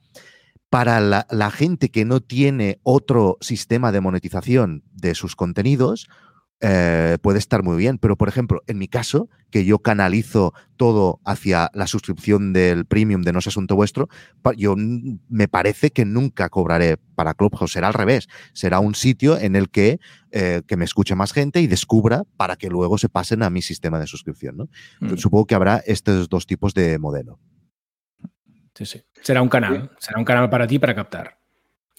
para la, gente que no tiene otro sistema de monetización de sus contenidos, eh, puede estar muy bien. Pero, por ejemplo, en mi caso, que yo canalizo todo hacia la suscripción del premium de No es Asunto Vuestro, yo me parece que nunca cobraré para Clubhouse. Será al revés. Será un sitio en el que, eh, que me escuche más gente y descubra para que luego se pasen a mi sistema de suscripción. ¿no? Mm. Supongo que habrá estos dos tipos de modelo. Sí, sí. Será un canal, será un canal para ti para captar.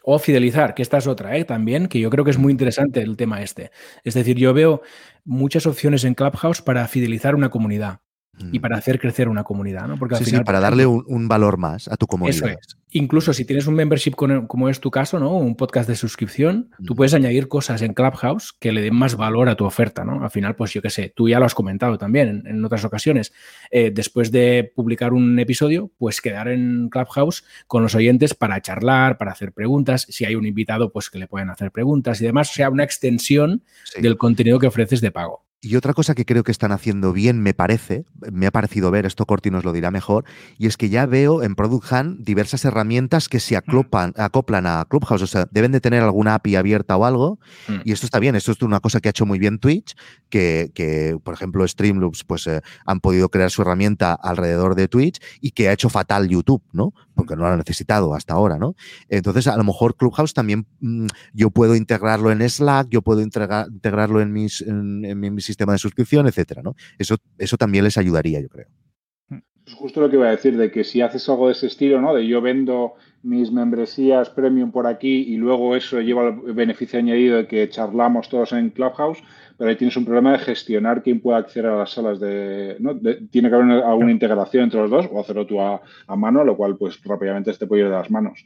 O fidelizar, que esta es otra, ¿eh? también, que yo creo que es muy interesante el tema este. Es decir, yo veo muchas opciones en Clubhouse para fidelizar una comunidad y mm. para hacer crecer una comunidad, ¿no? Porque sí, para darle un, valor más a tu comunidad. Eso es. Incluso si tienes un membership como es tu caso, ¿no? Un podcast de suscripción, tú mm. puedes añadir cosas en Clubhouse que le den más valor a tu oferta, ¿no? Al final, pues yo qué sé, tú ya lo has comentado también en, otras ocasiones. Eh, después de publicar un episodio, pues quedar en Clubhouse con los oyentes para charlar, para hacer preguntas. Si hay un invitado, pues que le pueden hacer preguntas y demás. O sea, una extensión del contenido que ofreces de pago. Y otra cosa que creo que están haciendo bien, me parece, me ha parecido ver, esto Corti nos lo dirá mejor, y es que ya veo en Product Hunt diversas herramientas que se acoplan, acoplan a Clubhouse, o sea, deben de tener alguna API abierta o algo, mm. y esto está bien, esto es una cosa que ha hecho muy bien Twitch, que, que por ejemplo, Streamloops pues eh, han podido crear su herramienta alrededor de Twitch y que ha hecho fatal YouTube, ¿no? Porque no lo ha necesitado hasta ahora, ¿no? Entonces, a lo mejor Clubhouse también mm, yo puedo integrarlo en Slack, yo puedo integrarlo en mis, en, en mis sistema de suscripción, etcétera, ¿no? Eso, eso también les ayudaría, yo creo. Es justo lo que iba a decir, de que si haces algo de ese estilo, ¿no? De yo vendo mis membresías premium por aquí y luego eso lleva el beneficio añadido de que charlamos todos en Clubhouse, pero ahí tienes un problema de gestionar quién puede acceder a las salas de, ¿no? tiene que haber alguna integración entre los dos o hacerlo tú a, mano, lo cual pues rápidamente te puede ir de las manos.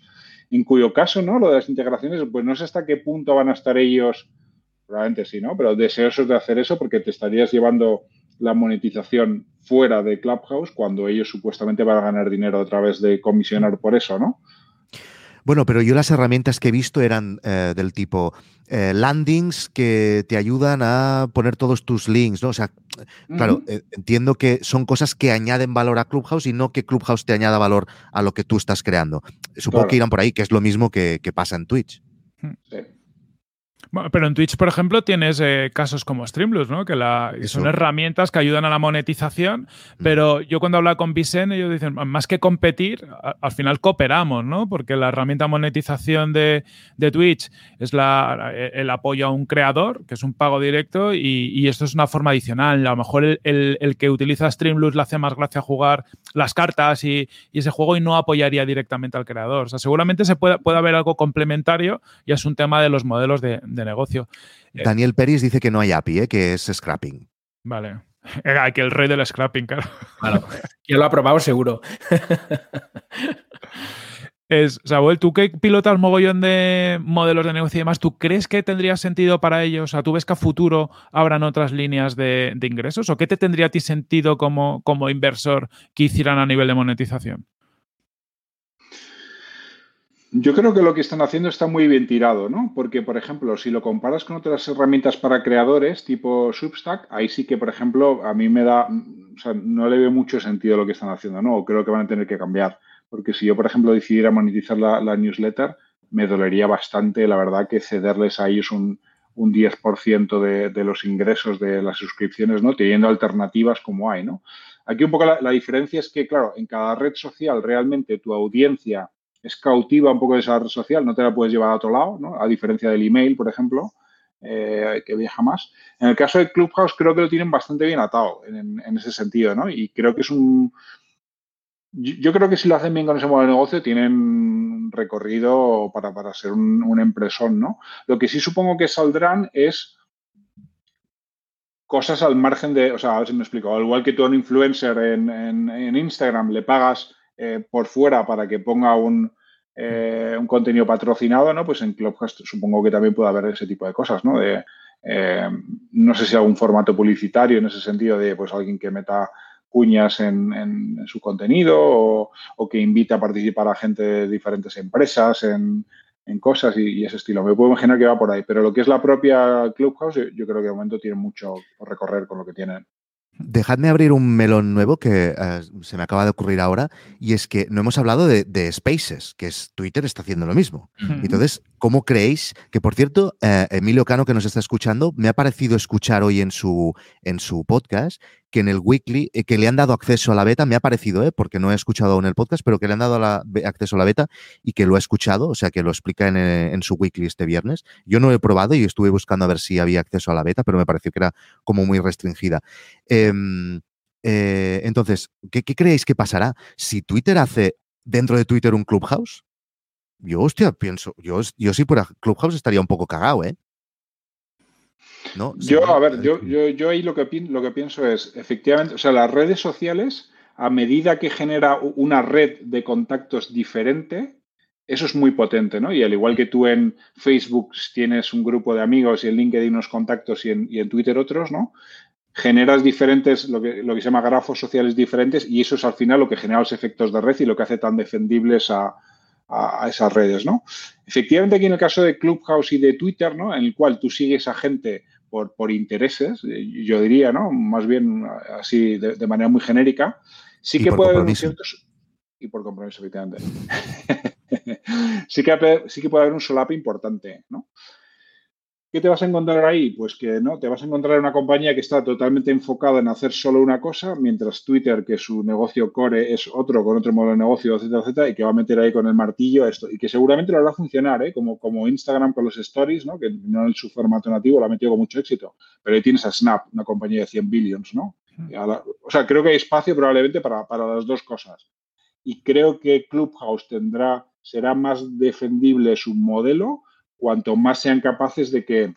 En cuyo caso, ¿no? Lo de las integraciones, pues no sé hasta qué punto van a estar ellos Probablemente sí, ¿no? Pero deseosos de hacer eso porque te estarías llevando la monetización fuera de Clubhouse cuando ellos supuestamente van a ganar dinero a través de comisionar por eso, ¿no? Bueno, pero yo las herramientas que he visto eran eh, del tipo eh, landings que te ayudan a poner todos tus links, ¿no? O sea, claro, eh, entiendo que son cosas que añaden valor a Clubhouse y no que Clubhouse te añada valor a lo que tú estás creando. Supongo que irán por ahí, que es lo mismo que, que pasa en Twitch. Sí. Pero en Twitch, por ejemplo, tienes eh, casos como Streamlabs, ¿no? Que la, son herramientas que ayudan a la monetización, mm. pero yo cuando hablaba con Vicen, ellos dicen, más que competir, al final cooperamos, ¿no? Porque la herramienta monetización de, Twitch es la, el apoyo a un creador, que es un pago directo, y, esto es una forma adicional. A lo mejor el, que utiliza Streamlabs le hace más gracia jugar las cartas y, ese juego y no apoyaría directamente al creador. O sea, seguramente se puede, puede haber algo complementario y es un tema de los modelos de, negocio. Eh, Daniel Peris dice que no hay API, ¿eh? que es scrapping. Vale. Que el rey del scrapping, claro. Claro. Yo lo he aprobado seguro. Es, Samuel, tú que pilotas mogollón de modelos de negocio y demás, ¿tú crees que tendría sentido para ellos? O sea, ¿tú ves que a futuro habrán otras líneas de, de ingresos? ¿O qué te tendría a ti sentido como, como inversor que hicieran a nivel de monetización? Yo creo que lo que están haciendo está muy bien tirado, ¿no? Porque, por ejemplo, si lo comparas con otras herramientas para creadores, tipo Substack, ahí sí que, por ejemplo, a mí me da, o sea, no le veo mucho sentido lo que están haciendo, ¿no? O creo que van a tener que cambiar. Porque si yo, por ejemplo, decidiera monetizar la, newsletter, me dolería bastante, la verdad, que cederles a ellos un, 10% de, de, los ingresos de las suscripciones, ¿no? Teniendo alternativas como hay, ¿no? Aquí un poco la diferencia es que, claro, en cada red social realmente tu audiencia es cautiva un poco de esa red social, no te la puedes llevar a otro lado, ¿no? a diferencia del email, por ejemplo, eh, que viaja más. En el caso de Clubhouse creo que lo tienen bastante bien atado en, ese sentido, ¿no? Y creo que es un... Yo, creo que si lo hacen bien con ese modelo de negocio, tienen recorrido para, ser un, un empresón, ¿no? Lo que sí supongo que saldrán es cosas al margen de, o sea, a ver si me explico, al igual que tú a un influencer en Instagram le pagas eh, por fuera para que ponga un, eh, un, contenido patrocinado, ¿no? Pues en Clubhouse supongo que también puede haber ese tipo de cosas, ¿no? De, eh, no sé si algún formato publicitario en ese sentido de pues alguien que meta cuñas en, su contenido o, que invita a participar a gente de diferentes empresas en, cosas y, ese estilo. Me puedo imaginar que va por ahí, pero lo que es la propia Clubhouse, yo, creo que de momento tiene mucho por recorrer con lo que tienen. Dejadme abrir un melón nuevo que eh, se me acaba de ocurrir ahora, y es que no hemos hablado de, Spaces, que es Twitter está haciendo lo mismo. Entonces, ¿cómo creéis? Que por cierto, eh, Emilio Cano, que nos está escuchando, me ha parecido escuchar hoy en su, en su podcast que en el weekly, eh, que le han dado acceso a la beta, me ha parecido, ¿eh? porque no he escuchado aún el podcast, pero que le han dado acceso a la beta y que lo ha escuchado, o sea, que lo explica eh, en, su weekly este viernes. Yo no he probado y estuve buscando a ver si había acceso a la beta, pero me pareció que era como muy restringida. Em, entonces, ¿qué, creéis que pasará si Twitter hace dentro de Twitter un Clubhouse? Yo, hostia, pienso, yo, yo sí por Clubhouse estaría un poco cagado, ¿eh? Yo, a ver, yo, yo, ahí lo que, lo que pienso es, efectivamente, o sea, las redes sociales, a medida que genera una red de contactos diferente, eso es muy potente, ¿no? Y al igual que tú en Facebook tienes un grupo de amigos y en LinkedIn unos contactos y en, y en Twitter otros, ¿no? Generas diferentes, lo que, lo que se llama grafos sociales diferentes y eso es al final lo que genera los efectos de red y lo que hace tan defendibles a, a, esas redes, ¿no? Efectivamente, aquí en el caso de Clubhouse y de Twitter, ¿no? En el cual tú sigues a gente por, por intereses, eh, yo diría, ¿no? Más bien así de, manera muy genérica, sí que puede haber ciertos... Y por compromiso, efectivamente. sí, que, sí que puede haber un solap importante, ¿no? ¿Qué te vas a encontrar ahí? Pues que no, te vas a encontrar una compañía que está totalmente enfocada en hacer solo una cosa, mientras Twitter, que su negocio core es otro, con otro modo de negocio, etcétera, etcétera, y que va a meter ahí con el martillo esto, y que seguramente lo hará funcionar, ¿eh? como, como Instagram con los stories, ¿no? que no en su formato nativo lo ha metido con mucho éxito, pero ahí tienes a Snap, una compañía de 100 billions, ¿no? o sea, creo que hay espacio probablemente para, para las dos cosas. Y creo que Clubhouse tendrá, será más defendible su modelo cuanto más sean capaces de que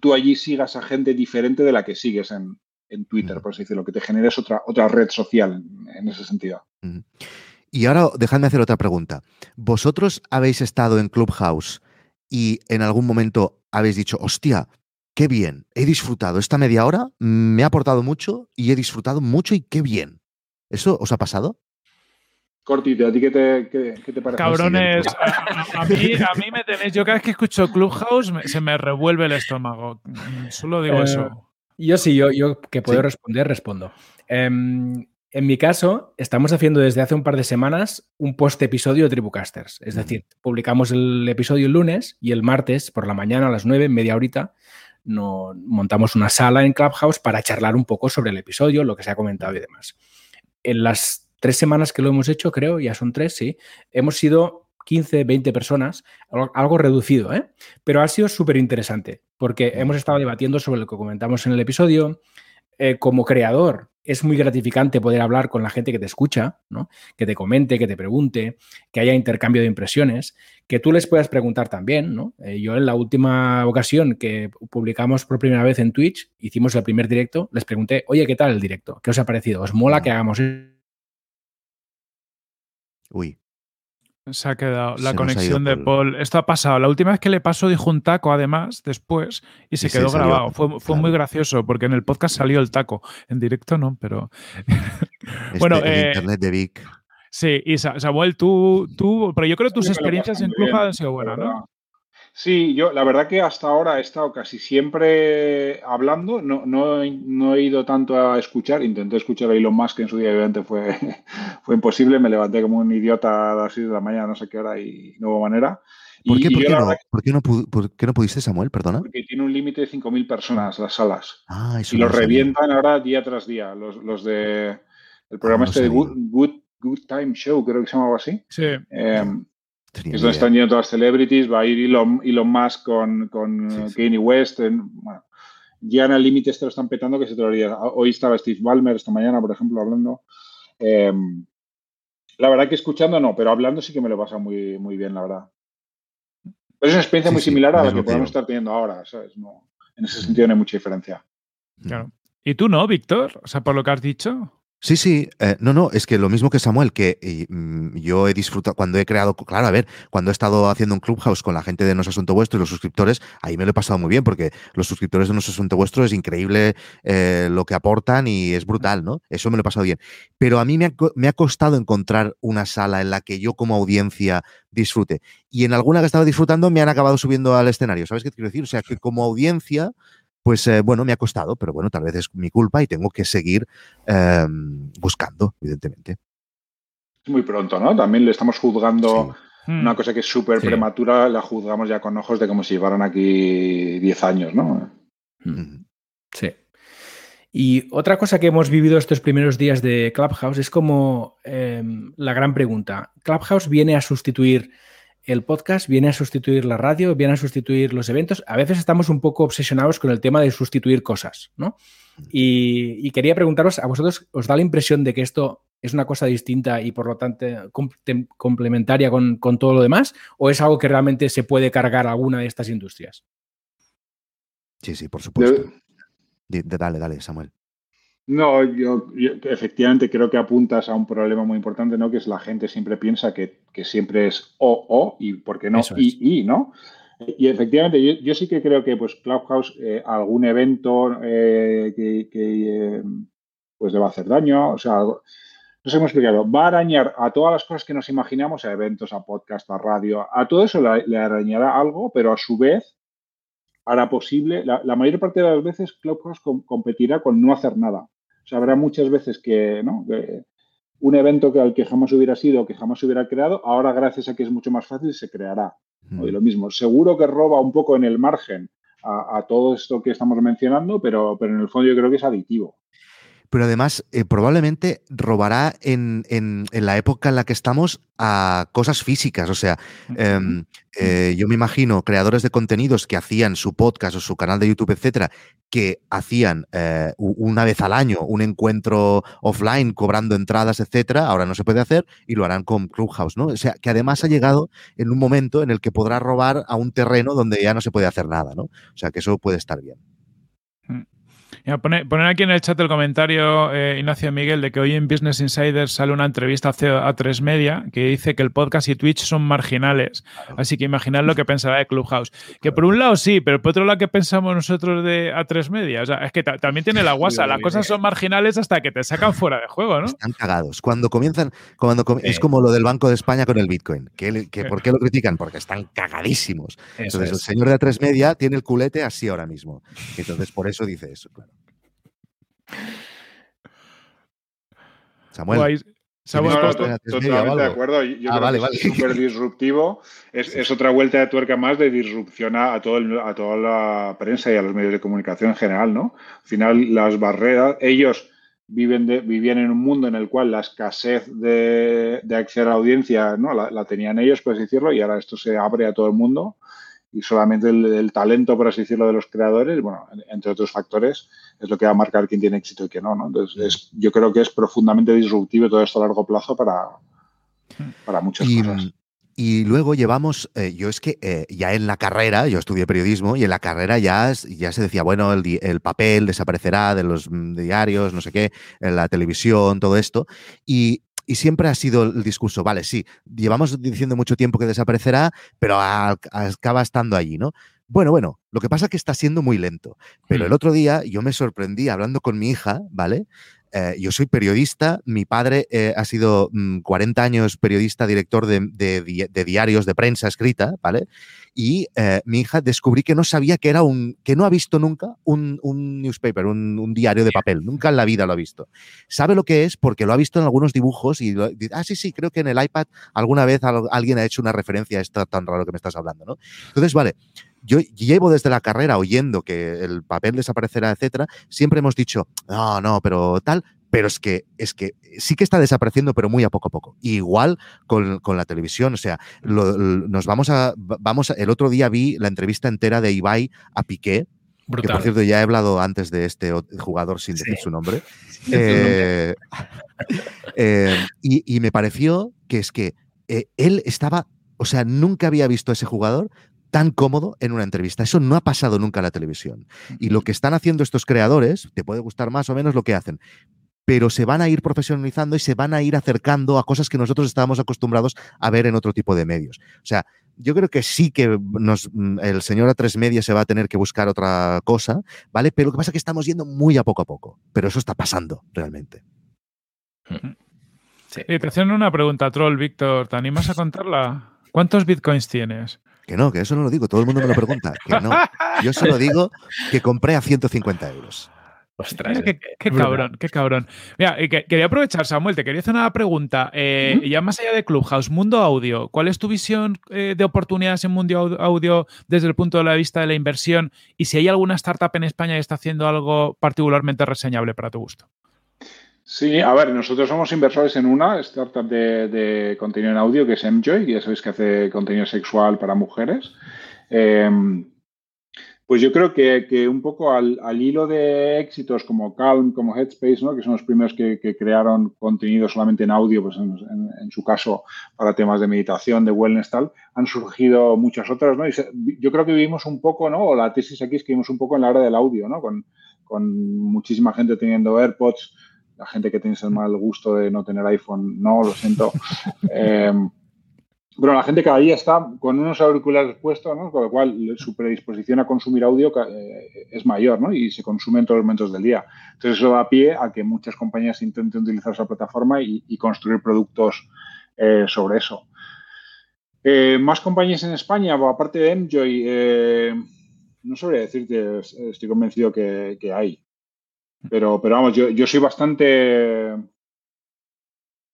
tú allí sigas a gente diferente de la que sigues en, Twitter, por así decirlo, que te generes otra, otra red social en, ese sentido. Y ahora dejadme hacer otra pregunta. ¿Vosotros habéis estado en Clubhouse y en algún momento habéis dicho, hostia, qué bien, he disfrutado esta media hora, me ha aportado mucho y he disfrutado mucho y qué bien? ¿Eso os ha pasado? Cortito, ¿a ti qué te, parece? Cabrones, a, mí, me tenéis. Yo cada vez que escucho Clubhouse se me revuelve el estómago. Solo digo eh, eso. Yo sí, yo, yo que puedo responder, respondo. Em, En mi caso, estamos haciendo desde hace un par de semanas un post-episodio de Tribucasters. Es decir, publicamos el episodio el lunes y el martes por la mañana a las 9, media horita, no, montamos una sala en Clubhouse para charlar un poco sobre el episodio, lo que se ha comentado y demás. En las tres semanas que lo hemos hecho, creo, ya son tres, sí, hemos sido 15, 20 personas, algo reducido, ¿eh? pero ha sido súper interesante porque hemos estado debatiendo sobre lo que comentamos en el episodio. Eh, como creador, es muy gratificante poder hablar con la gente que te escucha, ¿no? que te comente, que te pregunte, que haya intercambio de impresiones, que tú les puedas preguntar también. ¿no? Eh, yo en la última ocasión que publicamos por primera vez en Twitch, hicimos el primer directo, les pregunté, oye, ¿qué tal el directo? ¿Qué os ha parecido? ¿Os mola que hagamos Uy. Se ha quedado la conexión de Paul. Esto ha pasado. La última vez que le pasó dijo un taco, además, después, y se quedó grabado. Fue, muy gracioso, porque en el podcast salió el taco. En directo no, pero. Este, bueno, eh, internet de Vic. Sí, y Samuel, tú, tú, pero yo creo que tus experiencias en Club han sido buenas, ¿no? Sí, yo la verdad que hasta ahora he estado casi siempre hablando, no, no, no he ido tanto a escuchar, intenté escuchar a Elon Musk en su día, obviamente fue, fue imposible, me levanté como un idiota a las 6 de la mañana, no sé qué hora y no hubo manera. ¿Por, qué, por, qué no, ¿por, qué no, ¿Por qué no pudiste, Samuel? Perdona. Porque tiene un límite de 5.000 personas las salas. Ah, eso y los revientan ahora día tras día. Los, los de el programa ah, este de Good, Good, Time Show, creo que se llamaba así. Sí. Eh, es donde están yendo todas las celebrities, va a ir Elon, Elon Musk con, con Kanye West. bueno, ya en el límite este lo están petando que se te lo haría. Hoy estaba Steve Ballmer, esta mañana, por ejemplo, hablando. Em, la verdad que escuchando no, pero hablando sí que me lo pasa muy, muy bien, la verdad. es una experiencia muy similar a la que podemos estar teniendo ahora, ¿sabes? No, en ese sentido no hay mucha diferencia. Claro. ¿Y tú no, Víctor? O sea, por lo que has dicho. Sí, sí, eh, no, no, es que lo mismo que Samuel, que mm, yo he disfrutado, cuando he creado, claro, a ver, cuando he estado haciendo un clubhouse con la gente de No Asunto Vuestro y los suscriptores, ahí me lo he pasado muy bien, porque los suscriptores de No Asunto Vuestro es increíble eh, lo que aportan y es brutal, ¿no? Eso me lo he pasado bien. Pero a mí me ha, me ha costado encontrar una sala en la que yo como audiencia disfrute. Y en alguna que estaba disfrutando me han acabado subiendo al escenario, ¿sabes qué quiero decir? O sea, que como audiencia pues eh, bueno, me ha costado, pero bueno, tal vez es mi culpa y tengo que seguir em, buscando, evidentemente. Muy pronto, ¿no? También le estamos juzgando una cosa que es súper prematura, la juzgamos ya con ojos de como si llevaran aquí 10 años, ¿no? Sí. Y otra cosa que hemos vivido estos primeros días de Clubhouse es como em, la gran pregunta. ¿Clubhouse viene a sustituir el podcast viene a sustituir la radio, viene a sustituir los eventos. A veces estamos un poco obsesionados con el tema de sustituir cosas, ¿no? Y, quería preguntaros, ¿a vosotros os da la impresión de que esto es una cosa distinta y por lo tanto complementaria con, todo lo demás? ¿O es algo que realmente se puede cargar a alguna de estas industrias? Sí, sí, por supuesto. dale, dale, Samuel. No, yo, efectivamente creo que apuntas a un problema muy importante, ¿no? Que es la gente siempre piensa que, siempre es o, o, y por qué no, y, y, ¿no? Y efectivamente, yo, sí que creo que pues Clubhouse, eh, algún evento eh, que, eh, pues le va a hacer daño, o sea, no sé cómo explicarlo, va a arañar a todas las cosas que nos imaginamos, a eventos, a podcast, a radio, a todo eso le, arañará algo, pero a su vez hará posible, la, mayor parte de las veces Clubhouse competirá con no hacer nada. O sea, habrá muchas veces que, ¿no? un evento que al que jamás hubiera sido, que jamás hubiera creado, ahora gracias a que es mucho más fácil se creará. Y lo mismo, seguro que roba un poco en el margen a, todo esto que estamos mencionando, pero, pero en el fondo yo creo que es aditivo pero además eh, probablemente robará en, la época en la que estamos a cosas físicas. O sea, em, eh, yo me imagino creadores de contenidos que hacían su podcast o su canal de YouTube, etcétera, que hacían eh, una vez al año un encuentro offline cobrando entradas, etcétera. Ahora no se puede hacer y lo harán con Clubhouse, ¿no? O sea, que además ha llegado en un momento en el que podrá robar a un terreno donde ya no se puede hacer nada, ¿no? O sea, que eso puede estar bien. Poner, aquí en el chat el comentario, eh, Ignacio Miguel, de que hoy en Business Insider sale una entrevista a 3 Media que dice que el podcast y Twitch son marginales. Así que imaginad lo que pensará de Clubhouse. Que por un lado sí, pero por otro lado, ¿qué pensamos nosotros de A3 Media? O sea, es que también tiene la guasa. Las cosas son marginales hasta que te sacan fuera de juego, ¿no? Están cagados. Cuando comienzan, cuando es como lo del Banco de España con el Bitcoin. Que, ¿Por qué lo critican? Porque están cagadísimos. Entonces, el señor de A3 Media tiene el culete así ahora mismo. Entonces, por eso dice eso, claro. Samuel. Guay. Samuel, No, no, totalmente de acuerdo. Yo Ah, creo vale, que vale. es súper disruptivo. Es, es otra vuelta de tuerca más de disrupción a, a todo el- a toda la prensa y a los medios de comunicación en general, ¿no? Al final, las barreras, ellos viven de- vivían en un mundo en el cual la escasez de, de acceder a la audiencia, ¿no? La, la tenían ellos, por así decirlo, y ahora esto se abre a todo el mundo y solamente el, el talento, por así decirlo, de los creadores, bueno, entre otros factores, es lo que va a marcar quién tiene éxito y quién no, ¿no? Entonces, es- yo creo que es profundamente disruptivo todo esto a largo plazo para, para muchas Y, cosas. y luego llevamos, eh, yo es que eh, ya en la carrera, yo estudié periodismo y en la carrera ya, ya se decía, bueno, el, el papel desaparecerá de los mm, diarios, no sé qué, en la televisión, todo esto. Y, y siempre ha sido el discurso, vale, sí, llevamos diciendo mucho tiempo que desaparecerá, pero acaba estando allí, ¿no? Bueno, bueno, lo que pasa es que está siendo muy lento. Pero Hmm. el otro día yo me sorprendí hablando con mi hija, ¿vale? Eh, yo soy periodista, mi padre eh, ha sido mm, 40 años periodista, director de, de de diarios de prensa escrita, ¿vale? Y eh, mi hija descubrí que no sabía que era un, que no ha visto nunca un, un newspaper, un, un diario de papel, nunca en la vida lo ha visto. Sabe lo que es porque lo ha visto en algunos dibujos y dice, ah, sí, sí, creo que en el iPad alguna vez al- alguien ha hecho una referencia a esto tan raro que me estás hablando, ¿no? Entonces, vale, yo llevo desde la carrera oyendo que el papel desaparecerá, etcétera. Siempre hemos dicho, no, no, pero tal. Pero es que, es que sí que está desapareciendo, pero muy a poco a poco. Igual con, con la televisión. O sea, lo- lo- nos vamos a, vamos a- El otro día vi la entrevista entera de Ibai a Piqué, que Brutal. por cierto ya he hablado antes de este jugador sin decir Sí. su nombre. Sí. Eh, eh, y, y me pareció que es que eh, él estaba, o sea, nunca había visto a ese jugador tan cómodo en una entrevista. Eso no ha pasado nunca en la televisión. Y lo que están haciendo estos creadores, te puede gustar más o menos lo que hacen, pero se van a ir profesionalizando y se van a ir acercando a cosas que nosotros estábamos acostumbrados a ver en otro tipo de medios. O sea, yo creo que sí que nos, mm, el señor a tres media se va a tener que buscar otra cosa, ¿vale? Pero lo que pasa es que estamos yendo muy a poco a poco. Pero eso está pasando realmente. Sí. Y te hacen una pregunta, troll, Víctor. ¿Te animas a contarla? ¿Cuántos bitcoins tienes? Que no, que eso no lo digo. Todo el mundo me lo pregunta. Que no. Yo solo digo que compré a 150 euros. Ostras. Mira, qué, qué cabrón, qué cabrón. Mira, y que- quería aprovechar, Samuel, te quería hacer una pregunta. Eh, Ya más allá de Clubhouse, mundo audio, ¿cuál es tu visión eh, de oportunidades en mundo au- audio desde el punto de vista de la inversión? Y si hay alguna startup en España que está haciendo algo particularmente reseñable para tu gusto. Sí, a ver, nosotros somos inversores en una startup de, contenido en audio que es Mjoy, ya sabéis que hace contenido sexual para mujeres. Eh, pues yo creo que, que un poco al, al hilo de éxitos como Calm, como Headspace, ¿no? que son los primeros que, que crearon contenido solamente en audio, pues en, su caso para temas de meditación, de wellness, tal, han surgido muchas otras. ¿no? Y yo creo que vivimos un poco, ¿no? o la tesis aquí es que vivimos un poco en la era del audio, ¿no? con, con muchísima gente teniendo AirPods, la gente que tiene el mal gusto de no tener iPhone, no, lo siento. Eh, bueno, la gente cada día está con unos auriculares puestos, ¿no? Con lo cual su predisposición a consumir audio eh, es mayor, ¿no? Y se consume en todos los momentos del día. Entonces eso da pie a que muchas compañías intenten utilizar esa plataforma y, y construir productos eh, sobre eso. Eh, más compañías en España, aparte de Enjoy, eh, no sabría decirte, estoy convencido que, que hay. Pero, pero vamos, yo, yo soy bastante.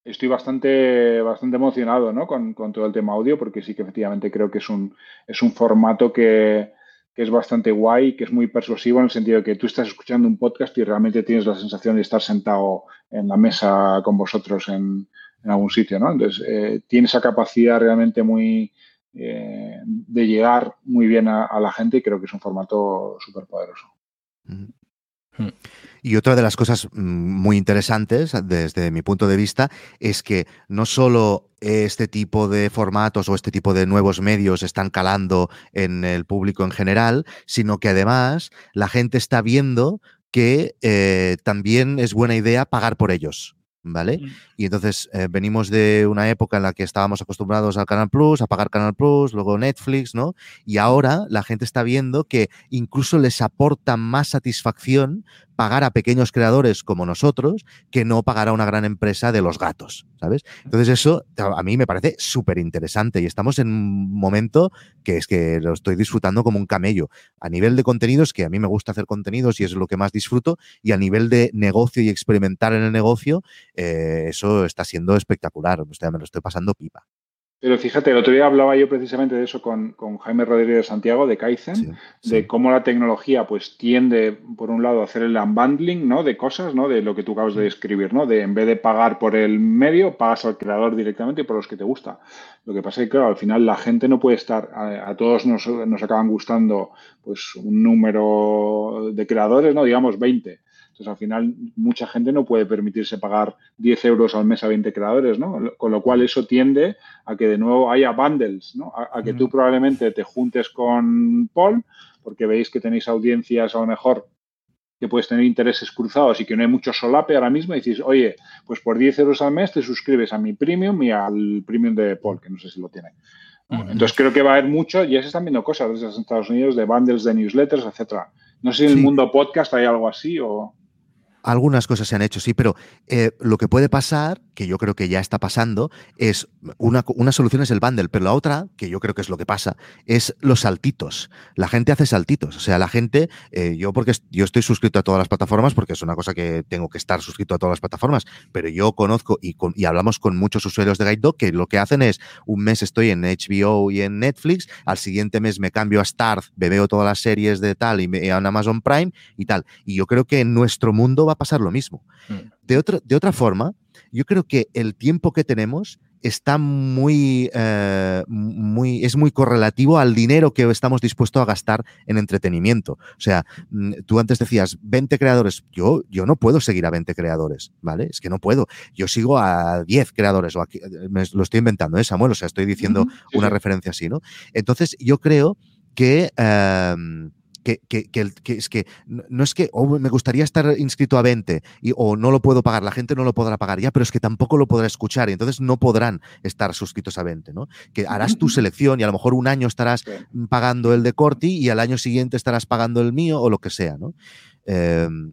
Estoy bastante, bastante emocionado ¿no? con, con, todo el tema audio, porque sí que efectivamente creo que es un, es un formato que, que, es bastante guay, que es muy persuasivo en el sentido de que tú estás escuchando un podcast y realmente tienes la sensación de estar sentado en la mesa con vosotros en, algún sitio. ¿no? Entonces, eh, tiene esa capacidad realmente muy eh, de llegar muy bien a, a, la gente y creo que es un formato súper poderoso. Mm -hmm. Y otra de las cosas muy interesantes desde mi punto de vista es que no solo este tipo de formatos o este tipo de nuevos medios están calando en el público en general, sino que además la gente está viendo que eh, también es buena idea pagar por ellos. ¿Vale? Mm. Y entonces eh, venimos de una época en la que estábamos acostumbrados al Canal Plus, a pagar Canal Plus, luego Netflix, ¿no? Y ahora la gente está viendo que incluso les aporta más satisfacción pagar a pequeños creadores como nosotros que no pagar a una gran empresa de los gatos, ¿sabes? Entonces eso a mí me parece súper interesante y estamos en un momento que es que lo estoy disfrutando como un camello. A nivel de contenidos, que a mí me gusta hacer contenidos y es lo que más disfruto, y a nivel de negocio y experimentar en el negocio, eh, eso está siendo espectacular. O sea, me lo estoy pasando pipa. Pero fíjate, el otro día hablaba yo precisamente de eso con, Jaime Rodríguez de Santiago de Kaizen, de cómo la tecnología pues tiende, por un lado, a hacer el unbundling ¿no? de cosas, ¿no? de lo que tú acabas de describir, ¿no? de en vez de pagar por el medio, pagas al creador directamente y por los que te gusta. Lo que pasa es que, claro, al final la gente no puede estar, a, todos nos, nos acaban gustando pues un número de creadores, ¿no? digamos 20 entonces, al final, mucha gente no puede permitirse pagar 10 euros al mes a 20 creadores, ¿no? Con lo cual, eso tiende a que de nuevo haya bundles, ¿no? A, que tú probablemente te juntes con Paul, porque veis que tenéis audiencias a lo mejor que puedes tener intereses cruzados y que no hay mucho solape ahora mismo, y dices, oye, pues por 10 euros al mes te suscribes a mi premium y al premium de Paul, que no sé si lo tiene. Entonces creo que va a haber mucho, y ya se están viendo cosas desde Estados Unidos de bundles de newsletters, etcétera. No sé si en el mundo podcast hay algo así o. Algunas cosas se han hecho, sí, pero eh, lo que puede pasar, que yo creo que ya está pasando, es una, una, solución es el bundle, pero la otra, que yo creo que es lo que pasa, es los saltitos. La gente hace saltitos. O sea, la gente, eh, yo porque yo estoy suscrito a todas las plataformas, porque es una cosa que tengo que estar suscrito a todas las plataformas, pero yo conozco y, y hablamos con muchos usuarios de Guide Dog que lo que hacen es un mes estoy en HBO y en Netflix, al siguiente mes me cambio a Starz, veo todas las series de tal y, me, en Amazon Prime y tal. Y yo creo que en nuestro mundo va a pasar lo mismo. Mm. De, de otra forma, yo creo que el tiempo que tenemos está muy, eh, muy, es muy correlativo al dinero que estamos dispuestos a gastar en entretenimiento. O sea, mm, tú antes decías 20 creadores. Yo, yo no puedo seguir a 20 creadores, ¿vale? Es que no puedo. Yo sigo a 10 creadores, o aquí, me, lo estoy inventando, ¿eh, Samuel? O sea, estoy diciendo una referencia así, ¿no? Entonces, yo creo que... Em, que, es que no es que oh, me gustaría estar inscrito a 20 y, o no lo puedo pagar, la gente no lo podrá pagar ya, pero es que tampoco lo podrá escuchar y entonces no podrán estar suscritos a 20, ¿no? Que harás tu selección y a lo mejor un año estarás pagando el de Corti y al año siguiente estarás pagando el mío o lo que sea, ¿no? Em,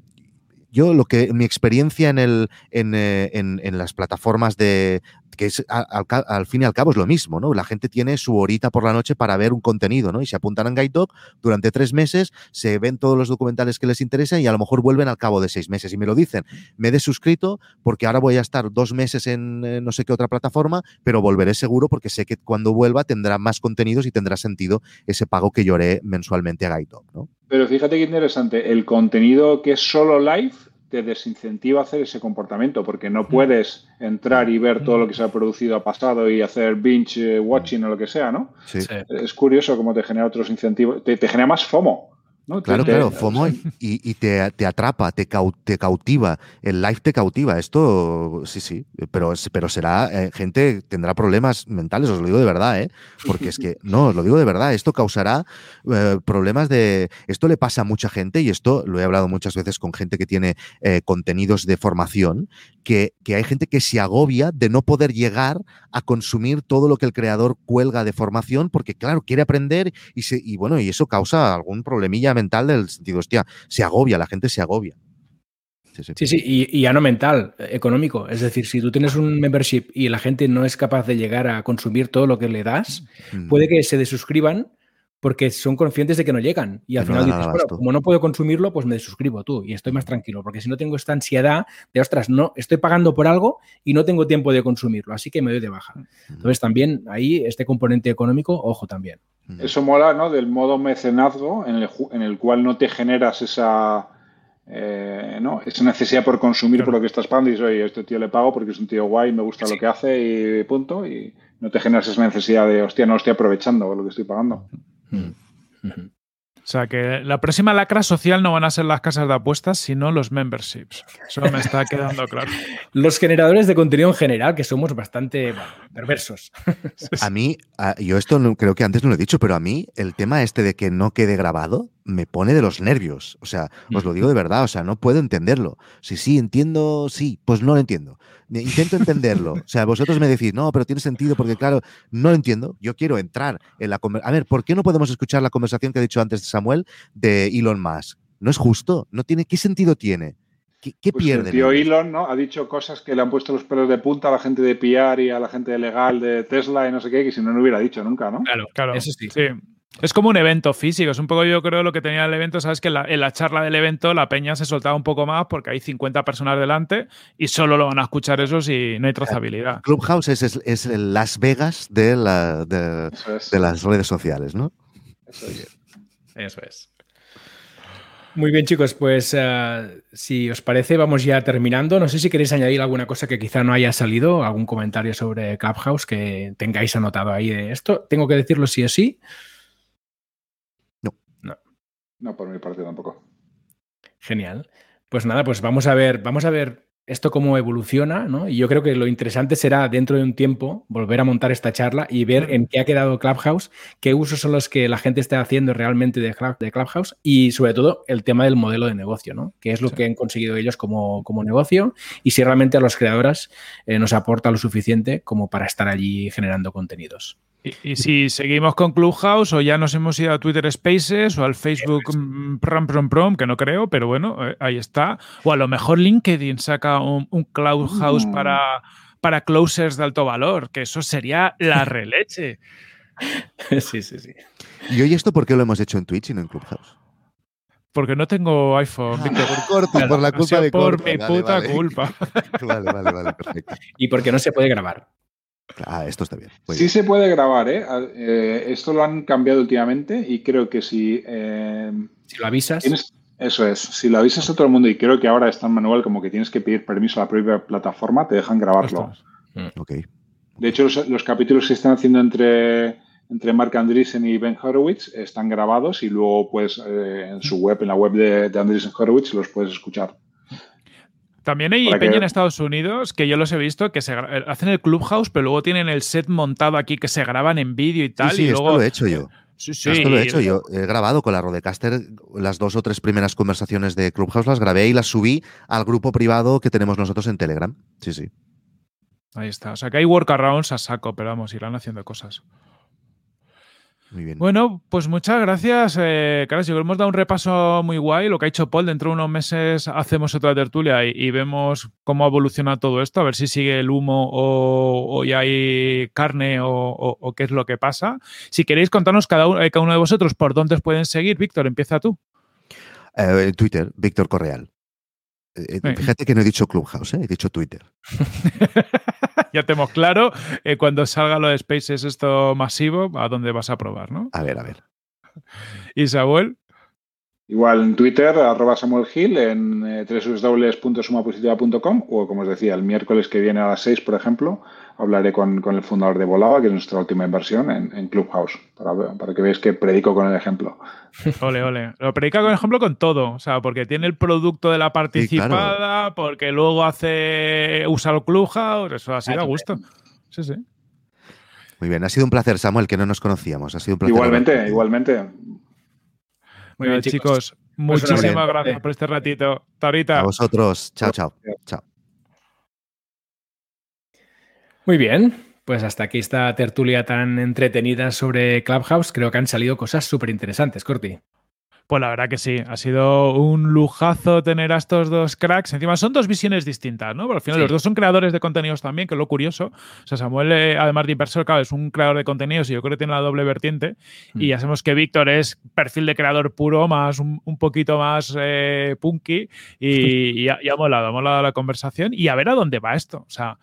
yo lo que mi experiencia en, el, en, eh, en, las plataformas de, que es al, fin y al cabo es lo mismo, ¿no? La gente tiene su horita por la noche para ver un contenido, ¿no? Y se apuntan en Guide Dog durante tres meses, se ven todos los documentales que les interesan y a lo mejor vuelven al cabo de seis meses. Y me lo dicen, me he desuscrito porque ahora voy a estar dos meses en no sé qué otra plataforma, pero volveré seguro porque sé que cuando vuelva tendrá más contenidos y tendrá sentido ese pago que lloré mensualmente a Guide Dog, ¿no? Pero fíjate qué interesante, el contenido que es solo live te desincentiva hacer ese comportamiento porque no puedes entrar y ver todo lo que se ha producido a pasado y hacer binge eh, watching o lo que sea, ¿no? Sí. Es curioso cómo te genera otros incentivos, te, te genera más FOMO. Claro, claro, FOMO y, te, atrapa, te, te, cautiva, el live te cautiva. Esto, sí, sí, pero, pero será, eh, gente tendrá problemas mentales, os lo digo de verdad, ¿eh? Porque es que, no, os lo digo de verdad, esto causará eh, problemas de, esto le pasa a mucha gente y esto lo he hablado muchas veces con gente que tiene eh, contenidos de formación, que, que hay gente que se agobia de no poder llegar a consumir todo lo que el creador cuelga de formación porque, claro, quiere aprender y, se, y bueno, y eso causa algún problemilla mental del sentido, hostia, se agobia, la gente se agobia. Sí, sí, y, ya no mental, económico. Es decir, si tú tienes un membership y la gente no es capaz de llegar a consumir todo lo que le das, mm. puede que se desuscriban porque son conscientes de que no llegan. Y al final dices, bueno, como no puedo consumirlo, pues me desuscribo tú y estoy más tranquilo, porque si no tengo esta ansiedad de, ostras, no, estoy pagando por algo y no tengo tiempo de consumirlo, así que me doy de baja. Entonces también ahí este componente económico, ojo también. Eso mola, ¿no? Del modo mecenazgo en el, en el cual no te generas esa... Eh, ¿no? esa necesidad por consumir por lo que estás pagando y dices, oye, este tío le pago porque es un tío guay, me gusta lo que hace y punto. Y no te generas esa necesidad de, hostia, no estoy aprovechando lo que estoy pagando. Mm. O sea que la próxima lacra social no van a ser las casas de apuestas, sino los memberships. Eso me está quedando claro. los generadores de contenido en general, que somos bastante perversos. A mí, yo esto creo que antes no lo he dicho, pero a mí el tema este de que no quede grabado me pone de los nervios. O sea, os lo digo de verdad, o sea, no puedo entenderlo. Si sí, entiendo, sí, pues no lo entiendo. Intento entenderlo. O sea, vosotros me decís, no, pero tiene sentido porque, claro, no lo entiendo. Yo quiero entrar en la conversación. A ver, ¿por qué no podemos escuchar la conversación que ha dicho antes Samuel de Elon Musk? No es justo. No tiene, ¿Qué sentido tiene? ¿Qué, pues pierde? El tío Elon ¿no? ha dicho cosas que le han puesto los pelos de punta a la gente de PR y a la gente legal de Tesla y no sé qué, que si no, no hubiera dicho nunca, ¿no? Claro, claro. Eso sí. Es como un evento físico, es un poco yo creo lo que tenía el evento, sabes que en la, charla del evento la peña se soltaba un poco más porque hay 50 personas delante y solo lo van a escuchar esos y no hay trazabilidad. Clubhouse es, es, Las Vegas de, la, de, las redes sociales, ¿no? Eso es. Eso es. Muy bien, chicos, pues eh, si os parece, vamos ya terminando. No sé si queréis añadir alguna cosa que quizá no haya salido, algún comentario sobre Clubhouse que tengáis anotado ahí de esto. Tengo que decirlo sí o sí. No, por mi parte tampoco. Genial. Pues nada, pues vamos a ver, vamos a ver esto cómo evoluciona, ¿no? Y yo creo que lo interesante será dentro de un tiempo volver a montar esta charla y ver en qué ha quedado Clubhouse, qué usos son los que la gente está haciendo realmente de, Clubhouse y sobre todo el tema del modelo de negocio, ¿no? ¿Qué es lo que han conseguido ellos como, como, negocio y si realmente a los creadores eh, nos aporta lo suficiente como para estar allí generando contenidos. Y, si seguimos con Clubhouse o ya nos hemos ido a Twitter Spaces o al Facebook prom, prom, prom, que no creo, pero bueno, eh, ahí está. O a lo mejor LinkedIn saca un, Clubhouse mm. para, para closers de alto valor, que eso sería la releche. sí, sí, sí. ¿Y hoy esto por qué lo hemos hecho en Twitch y no en Clubhouse? Porque no tengo iPhone. por, por la culpa de Por mi puta culpa. vale, vale, vale, perfecto. Y porque no se puede grabar. Ah, esto está bien. sí se puede grabar, ¿eh? ¿eh? Esto lo han cambiado últimamente y creo que si... Eh, si lo avisas... eso es, si lo avisas a todo el mundo y creo que ahora está en manual como que tienes que pedir permiso a la propia plataforma, te dejan grabarlo. Mm. Ok. De hecho, los, capítulos que se están haciendo entre, entre Mark Andreessen y Ben Horowitz están grabados y luego pues en su web, en la web de, de Andreessen Horowitz, los puedes escuchar. También hay peña en Estados Unidos que yo los he visto que se eh, hacen el Clubhouse, pero luego tienen el set montado aquí que se graban en vídeo y tal. Sí, y luego... esto lo he hecho yo. Sí, sí. Esto lo he hecho yo. He grabado con la Rodecaster las dos o tres primeras conversaciones de Clubhouse, las grabé y las subí al grupo privado que tenemos nosotros en Telegram. Sí, sí. Ahí está. O sea que hay workarounds a saco, pero vamos, irán haciendo cosas. Bueno, pues muchas gracias, eh, Yo creo hemos dado un repaso muy guay. Lo que ha hecho Paul, dentro de unos meses hacemos otra tertulia y, vemos cómo evoluciona todo esto, a ver si sigue el humo o, ya hay carne o, qué es lo que pasa. Si queréis contarnos cada uno, eh, cada uno de vosotros por dónde os pueden seguir, Víctor, empieza tú. Eh, Twitter, Víctor Correal. Eh, fíjate que no he dicho Clubhouse, he dicho Twitter. ya tenemos claro cuando salga lo de Spaces esto masivo, a dónde vas a probar, ¿no? A ver, a ver. ¿Y Samuel? Igual en Twitter, arroba Samuel Hill, en eh, www.sumapositiva.com o como os decía, el miércoles que viene a las 6, por ejemplo, hablaré con, el fundador de Volava, que es nuestra última inversión en, Clubhouse, para, que veáis que predico con el ejemplo. Ole, ole. Lo predica con el ejemplo con todo, o sea, porque tiene el producto de la participada, porque luego hace usa el Clubhouse, eso así da gusto. Sí, sí. Muy bien, ha sido un placer, Samuel, que no nos conocíamos. Ha sido un placer. Igualmente, igualmente. Muy bien, chicos. Muchísimas gracias por este ratito. Hasta ahorita. A vosotros. Chao, chao. Chao. Muy bien. Pues hasta aquí esta tertulia tan entretenida sobre Clubhouse. Creo que han salido cosas súper interesantes, Corti. Pues la verdad que sí, ha sido un lujazo tener a estos dos cracks. Encima son dos visiones distintas, ¿no? Pero al final los dos son creadores de contenidos también, que es lo curioso. O sea, Samuel, eh, además de inversor, claro, es un creador de contenidos y yo creo que tiene la doble vertiente. Y mm. ya sabemos que Víctor es perfil de creador puro, más un, poquito más eh, punky. Y, y, ha, y ha molado, ha molado la conversación. Y a ver a dónde va esto. O sea,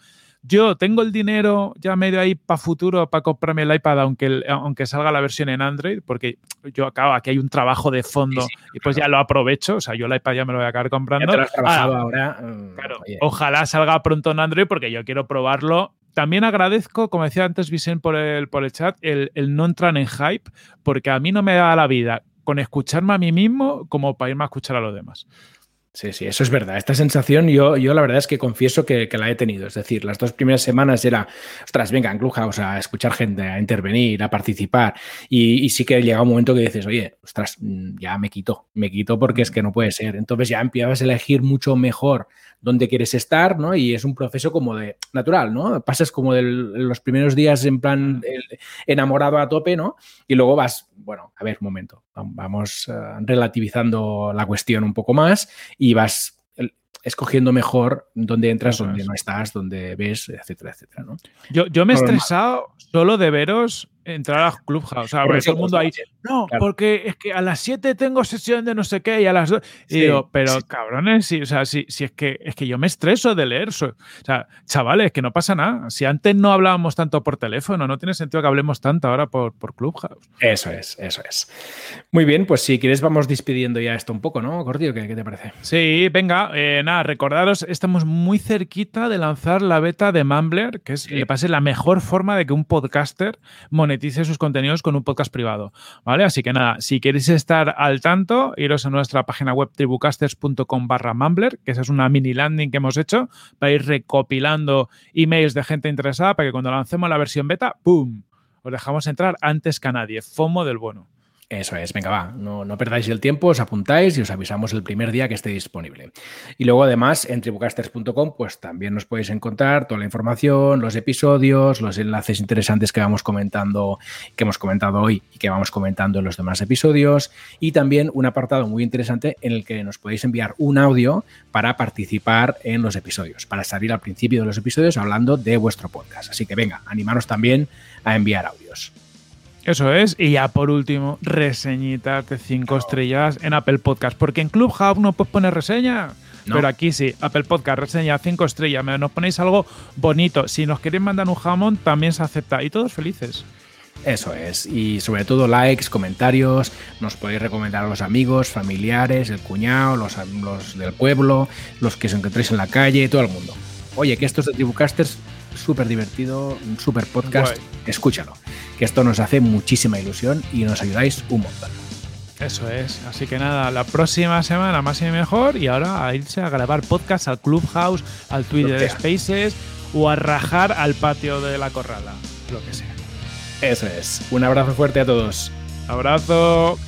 yo tengo el dinero ya medio ahí para futuro para comprarme el iPad, aunque, aunque salga la versión en Android, porque yo acabo, aquí hay un trabajo de fondo y pues ya lo aprovecho. O sea, yo el iPad ya me lo voy a acabar comprando. Ya te ah, ahora. Mm, claro, ojalá salga pronto en Android porque yo quiero probarlo. También agradezco, como decía antes Vicente por el, por el chat, el, el no entrar en hype, porque a mí no me da la vida con escucharme a mí mismo como para irme a escuchar a los demás. Sí, sí, eso es verdad. Esta sensación yo, yo la verdad es que confieso que, la he tenido. Es decir, las dos primeras semanas era, ostras, venga, en Clubhouse a escuchar gente, a intervenir, a participar. Y, sí que llega un momento que dices, oye, ostras, mm, ya me quito, me quito porque es que no puede ser. Entonces ya empiezas a elegir mucho mejor dónde quieres estar, ¿no? Y es un proceso como de natural, ¿no? Pasas como de los primeros días en plan enamorado a tope, ¿no? Y luego vas, bueno, a ver, un momento, vamos eh, relativizando la cuestión un poco más y vas escogiendo mejor dónde entras, dónde no estás, dónde ves, etcétera, etcétera. ¿no? Yo, yo me he estresado solo de veros entrar a Clubhouse. O sea, todo el mundo ahí. No, porque es que a las 7 tengo sesión de no sé qué y a las 2. Y digo, pero cabrones, si, o sea, si, si, es, que, es que yo me estreso de leer. O sea, chavales, que no pasa nada. Si antes no hablábamos tanto por teléfono, no tiene sentido que hablemos tanto ahora por, por Clubhouse. Eso es, eso es. Muy bien, pues si quieres, vamos despidiendo ya esto un poco, ¿no, Cortillo? ¿Qué, qué te parece? Sí, venga, eh, nada, recordaros, estamos muy cerquita de lanzar la beta de Mumbler, que es, le pase la mejor forma de que un podcaster monetice sus contenidos con un podcast privado. ¿Vale? Así que nada, si queréis estar al tanto, iros a nuestra página web tribucasters.com barra Mumbler, que esa es una mini landing que hemos hecho para ir recopilando emails de gente interesada para que cuando lancemos la versión beta, ¡pum! Os dejamos entrar antes que a nadie. FOMO del bueno. Eso es, venga, va, no, no, perdáis el tiempo, os apuntáis y os avisamos el primer día que esté disponible. Y luego además en tribucasters.com pues también nos podéis encontrar toda la información, los episodios, los enlaces interesantes que vamos comentando, que hemos comentado hoy y que vamos comentando en los demás episodios y también un apartado muy interesante en el que nos podéis enviar un audio para participar en los episodios, para salir al principio de los episodios hablando de vuestro podcast. Así que venga, animaros también a enviar audios. Eso es. Y ya por último, reseñitas de cinco estrellas en Apple Podcast. Porque en Clubhouse no puedes poner reseña. Pero aquí sí, Apple Podcast, reseña cinco estrellas. Nos ponéis algo bonito. Si nos queréis mandar un jamón, también se acepta. Y todos felices. Eso es. Y sobre todo likes, comentarios. Nos podéis recomendar a los amigos, familiares, el cuñado, los, los del pueblo, los que os encontréis en la calle, todo el mundo. Oye, que esto es de Tribucasters súper divertido, súper podcast. Escúchalo, que esto nos hace muchísima ilusión y nos ayudáis un montón. Eso es. Así que nada, la próxima semana más y mejor. Y ahora a irse a grabar podcast al Clubhouse, al Twitter Spaces o a rajar al patio de la corrala. Lo que sea. Eso es. Un abrazo fuerte a todos. Abrazo.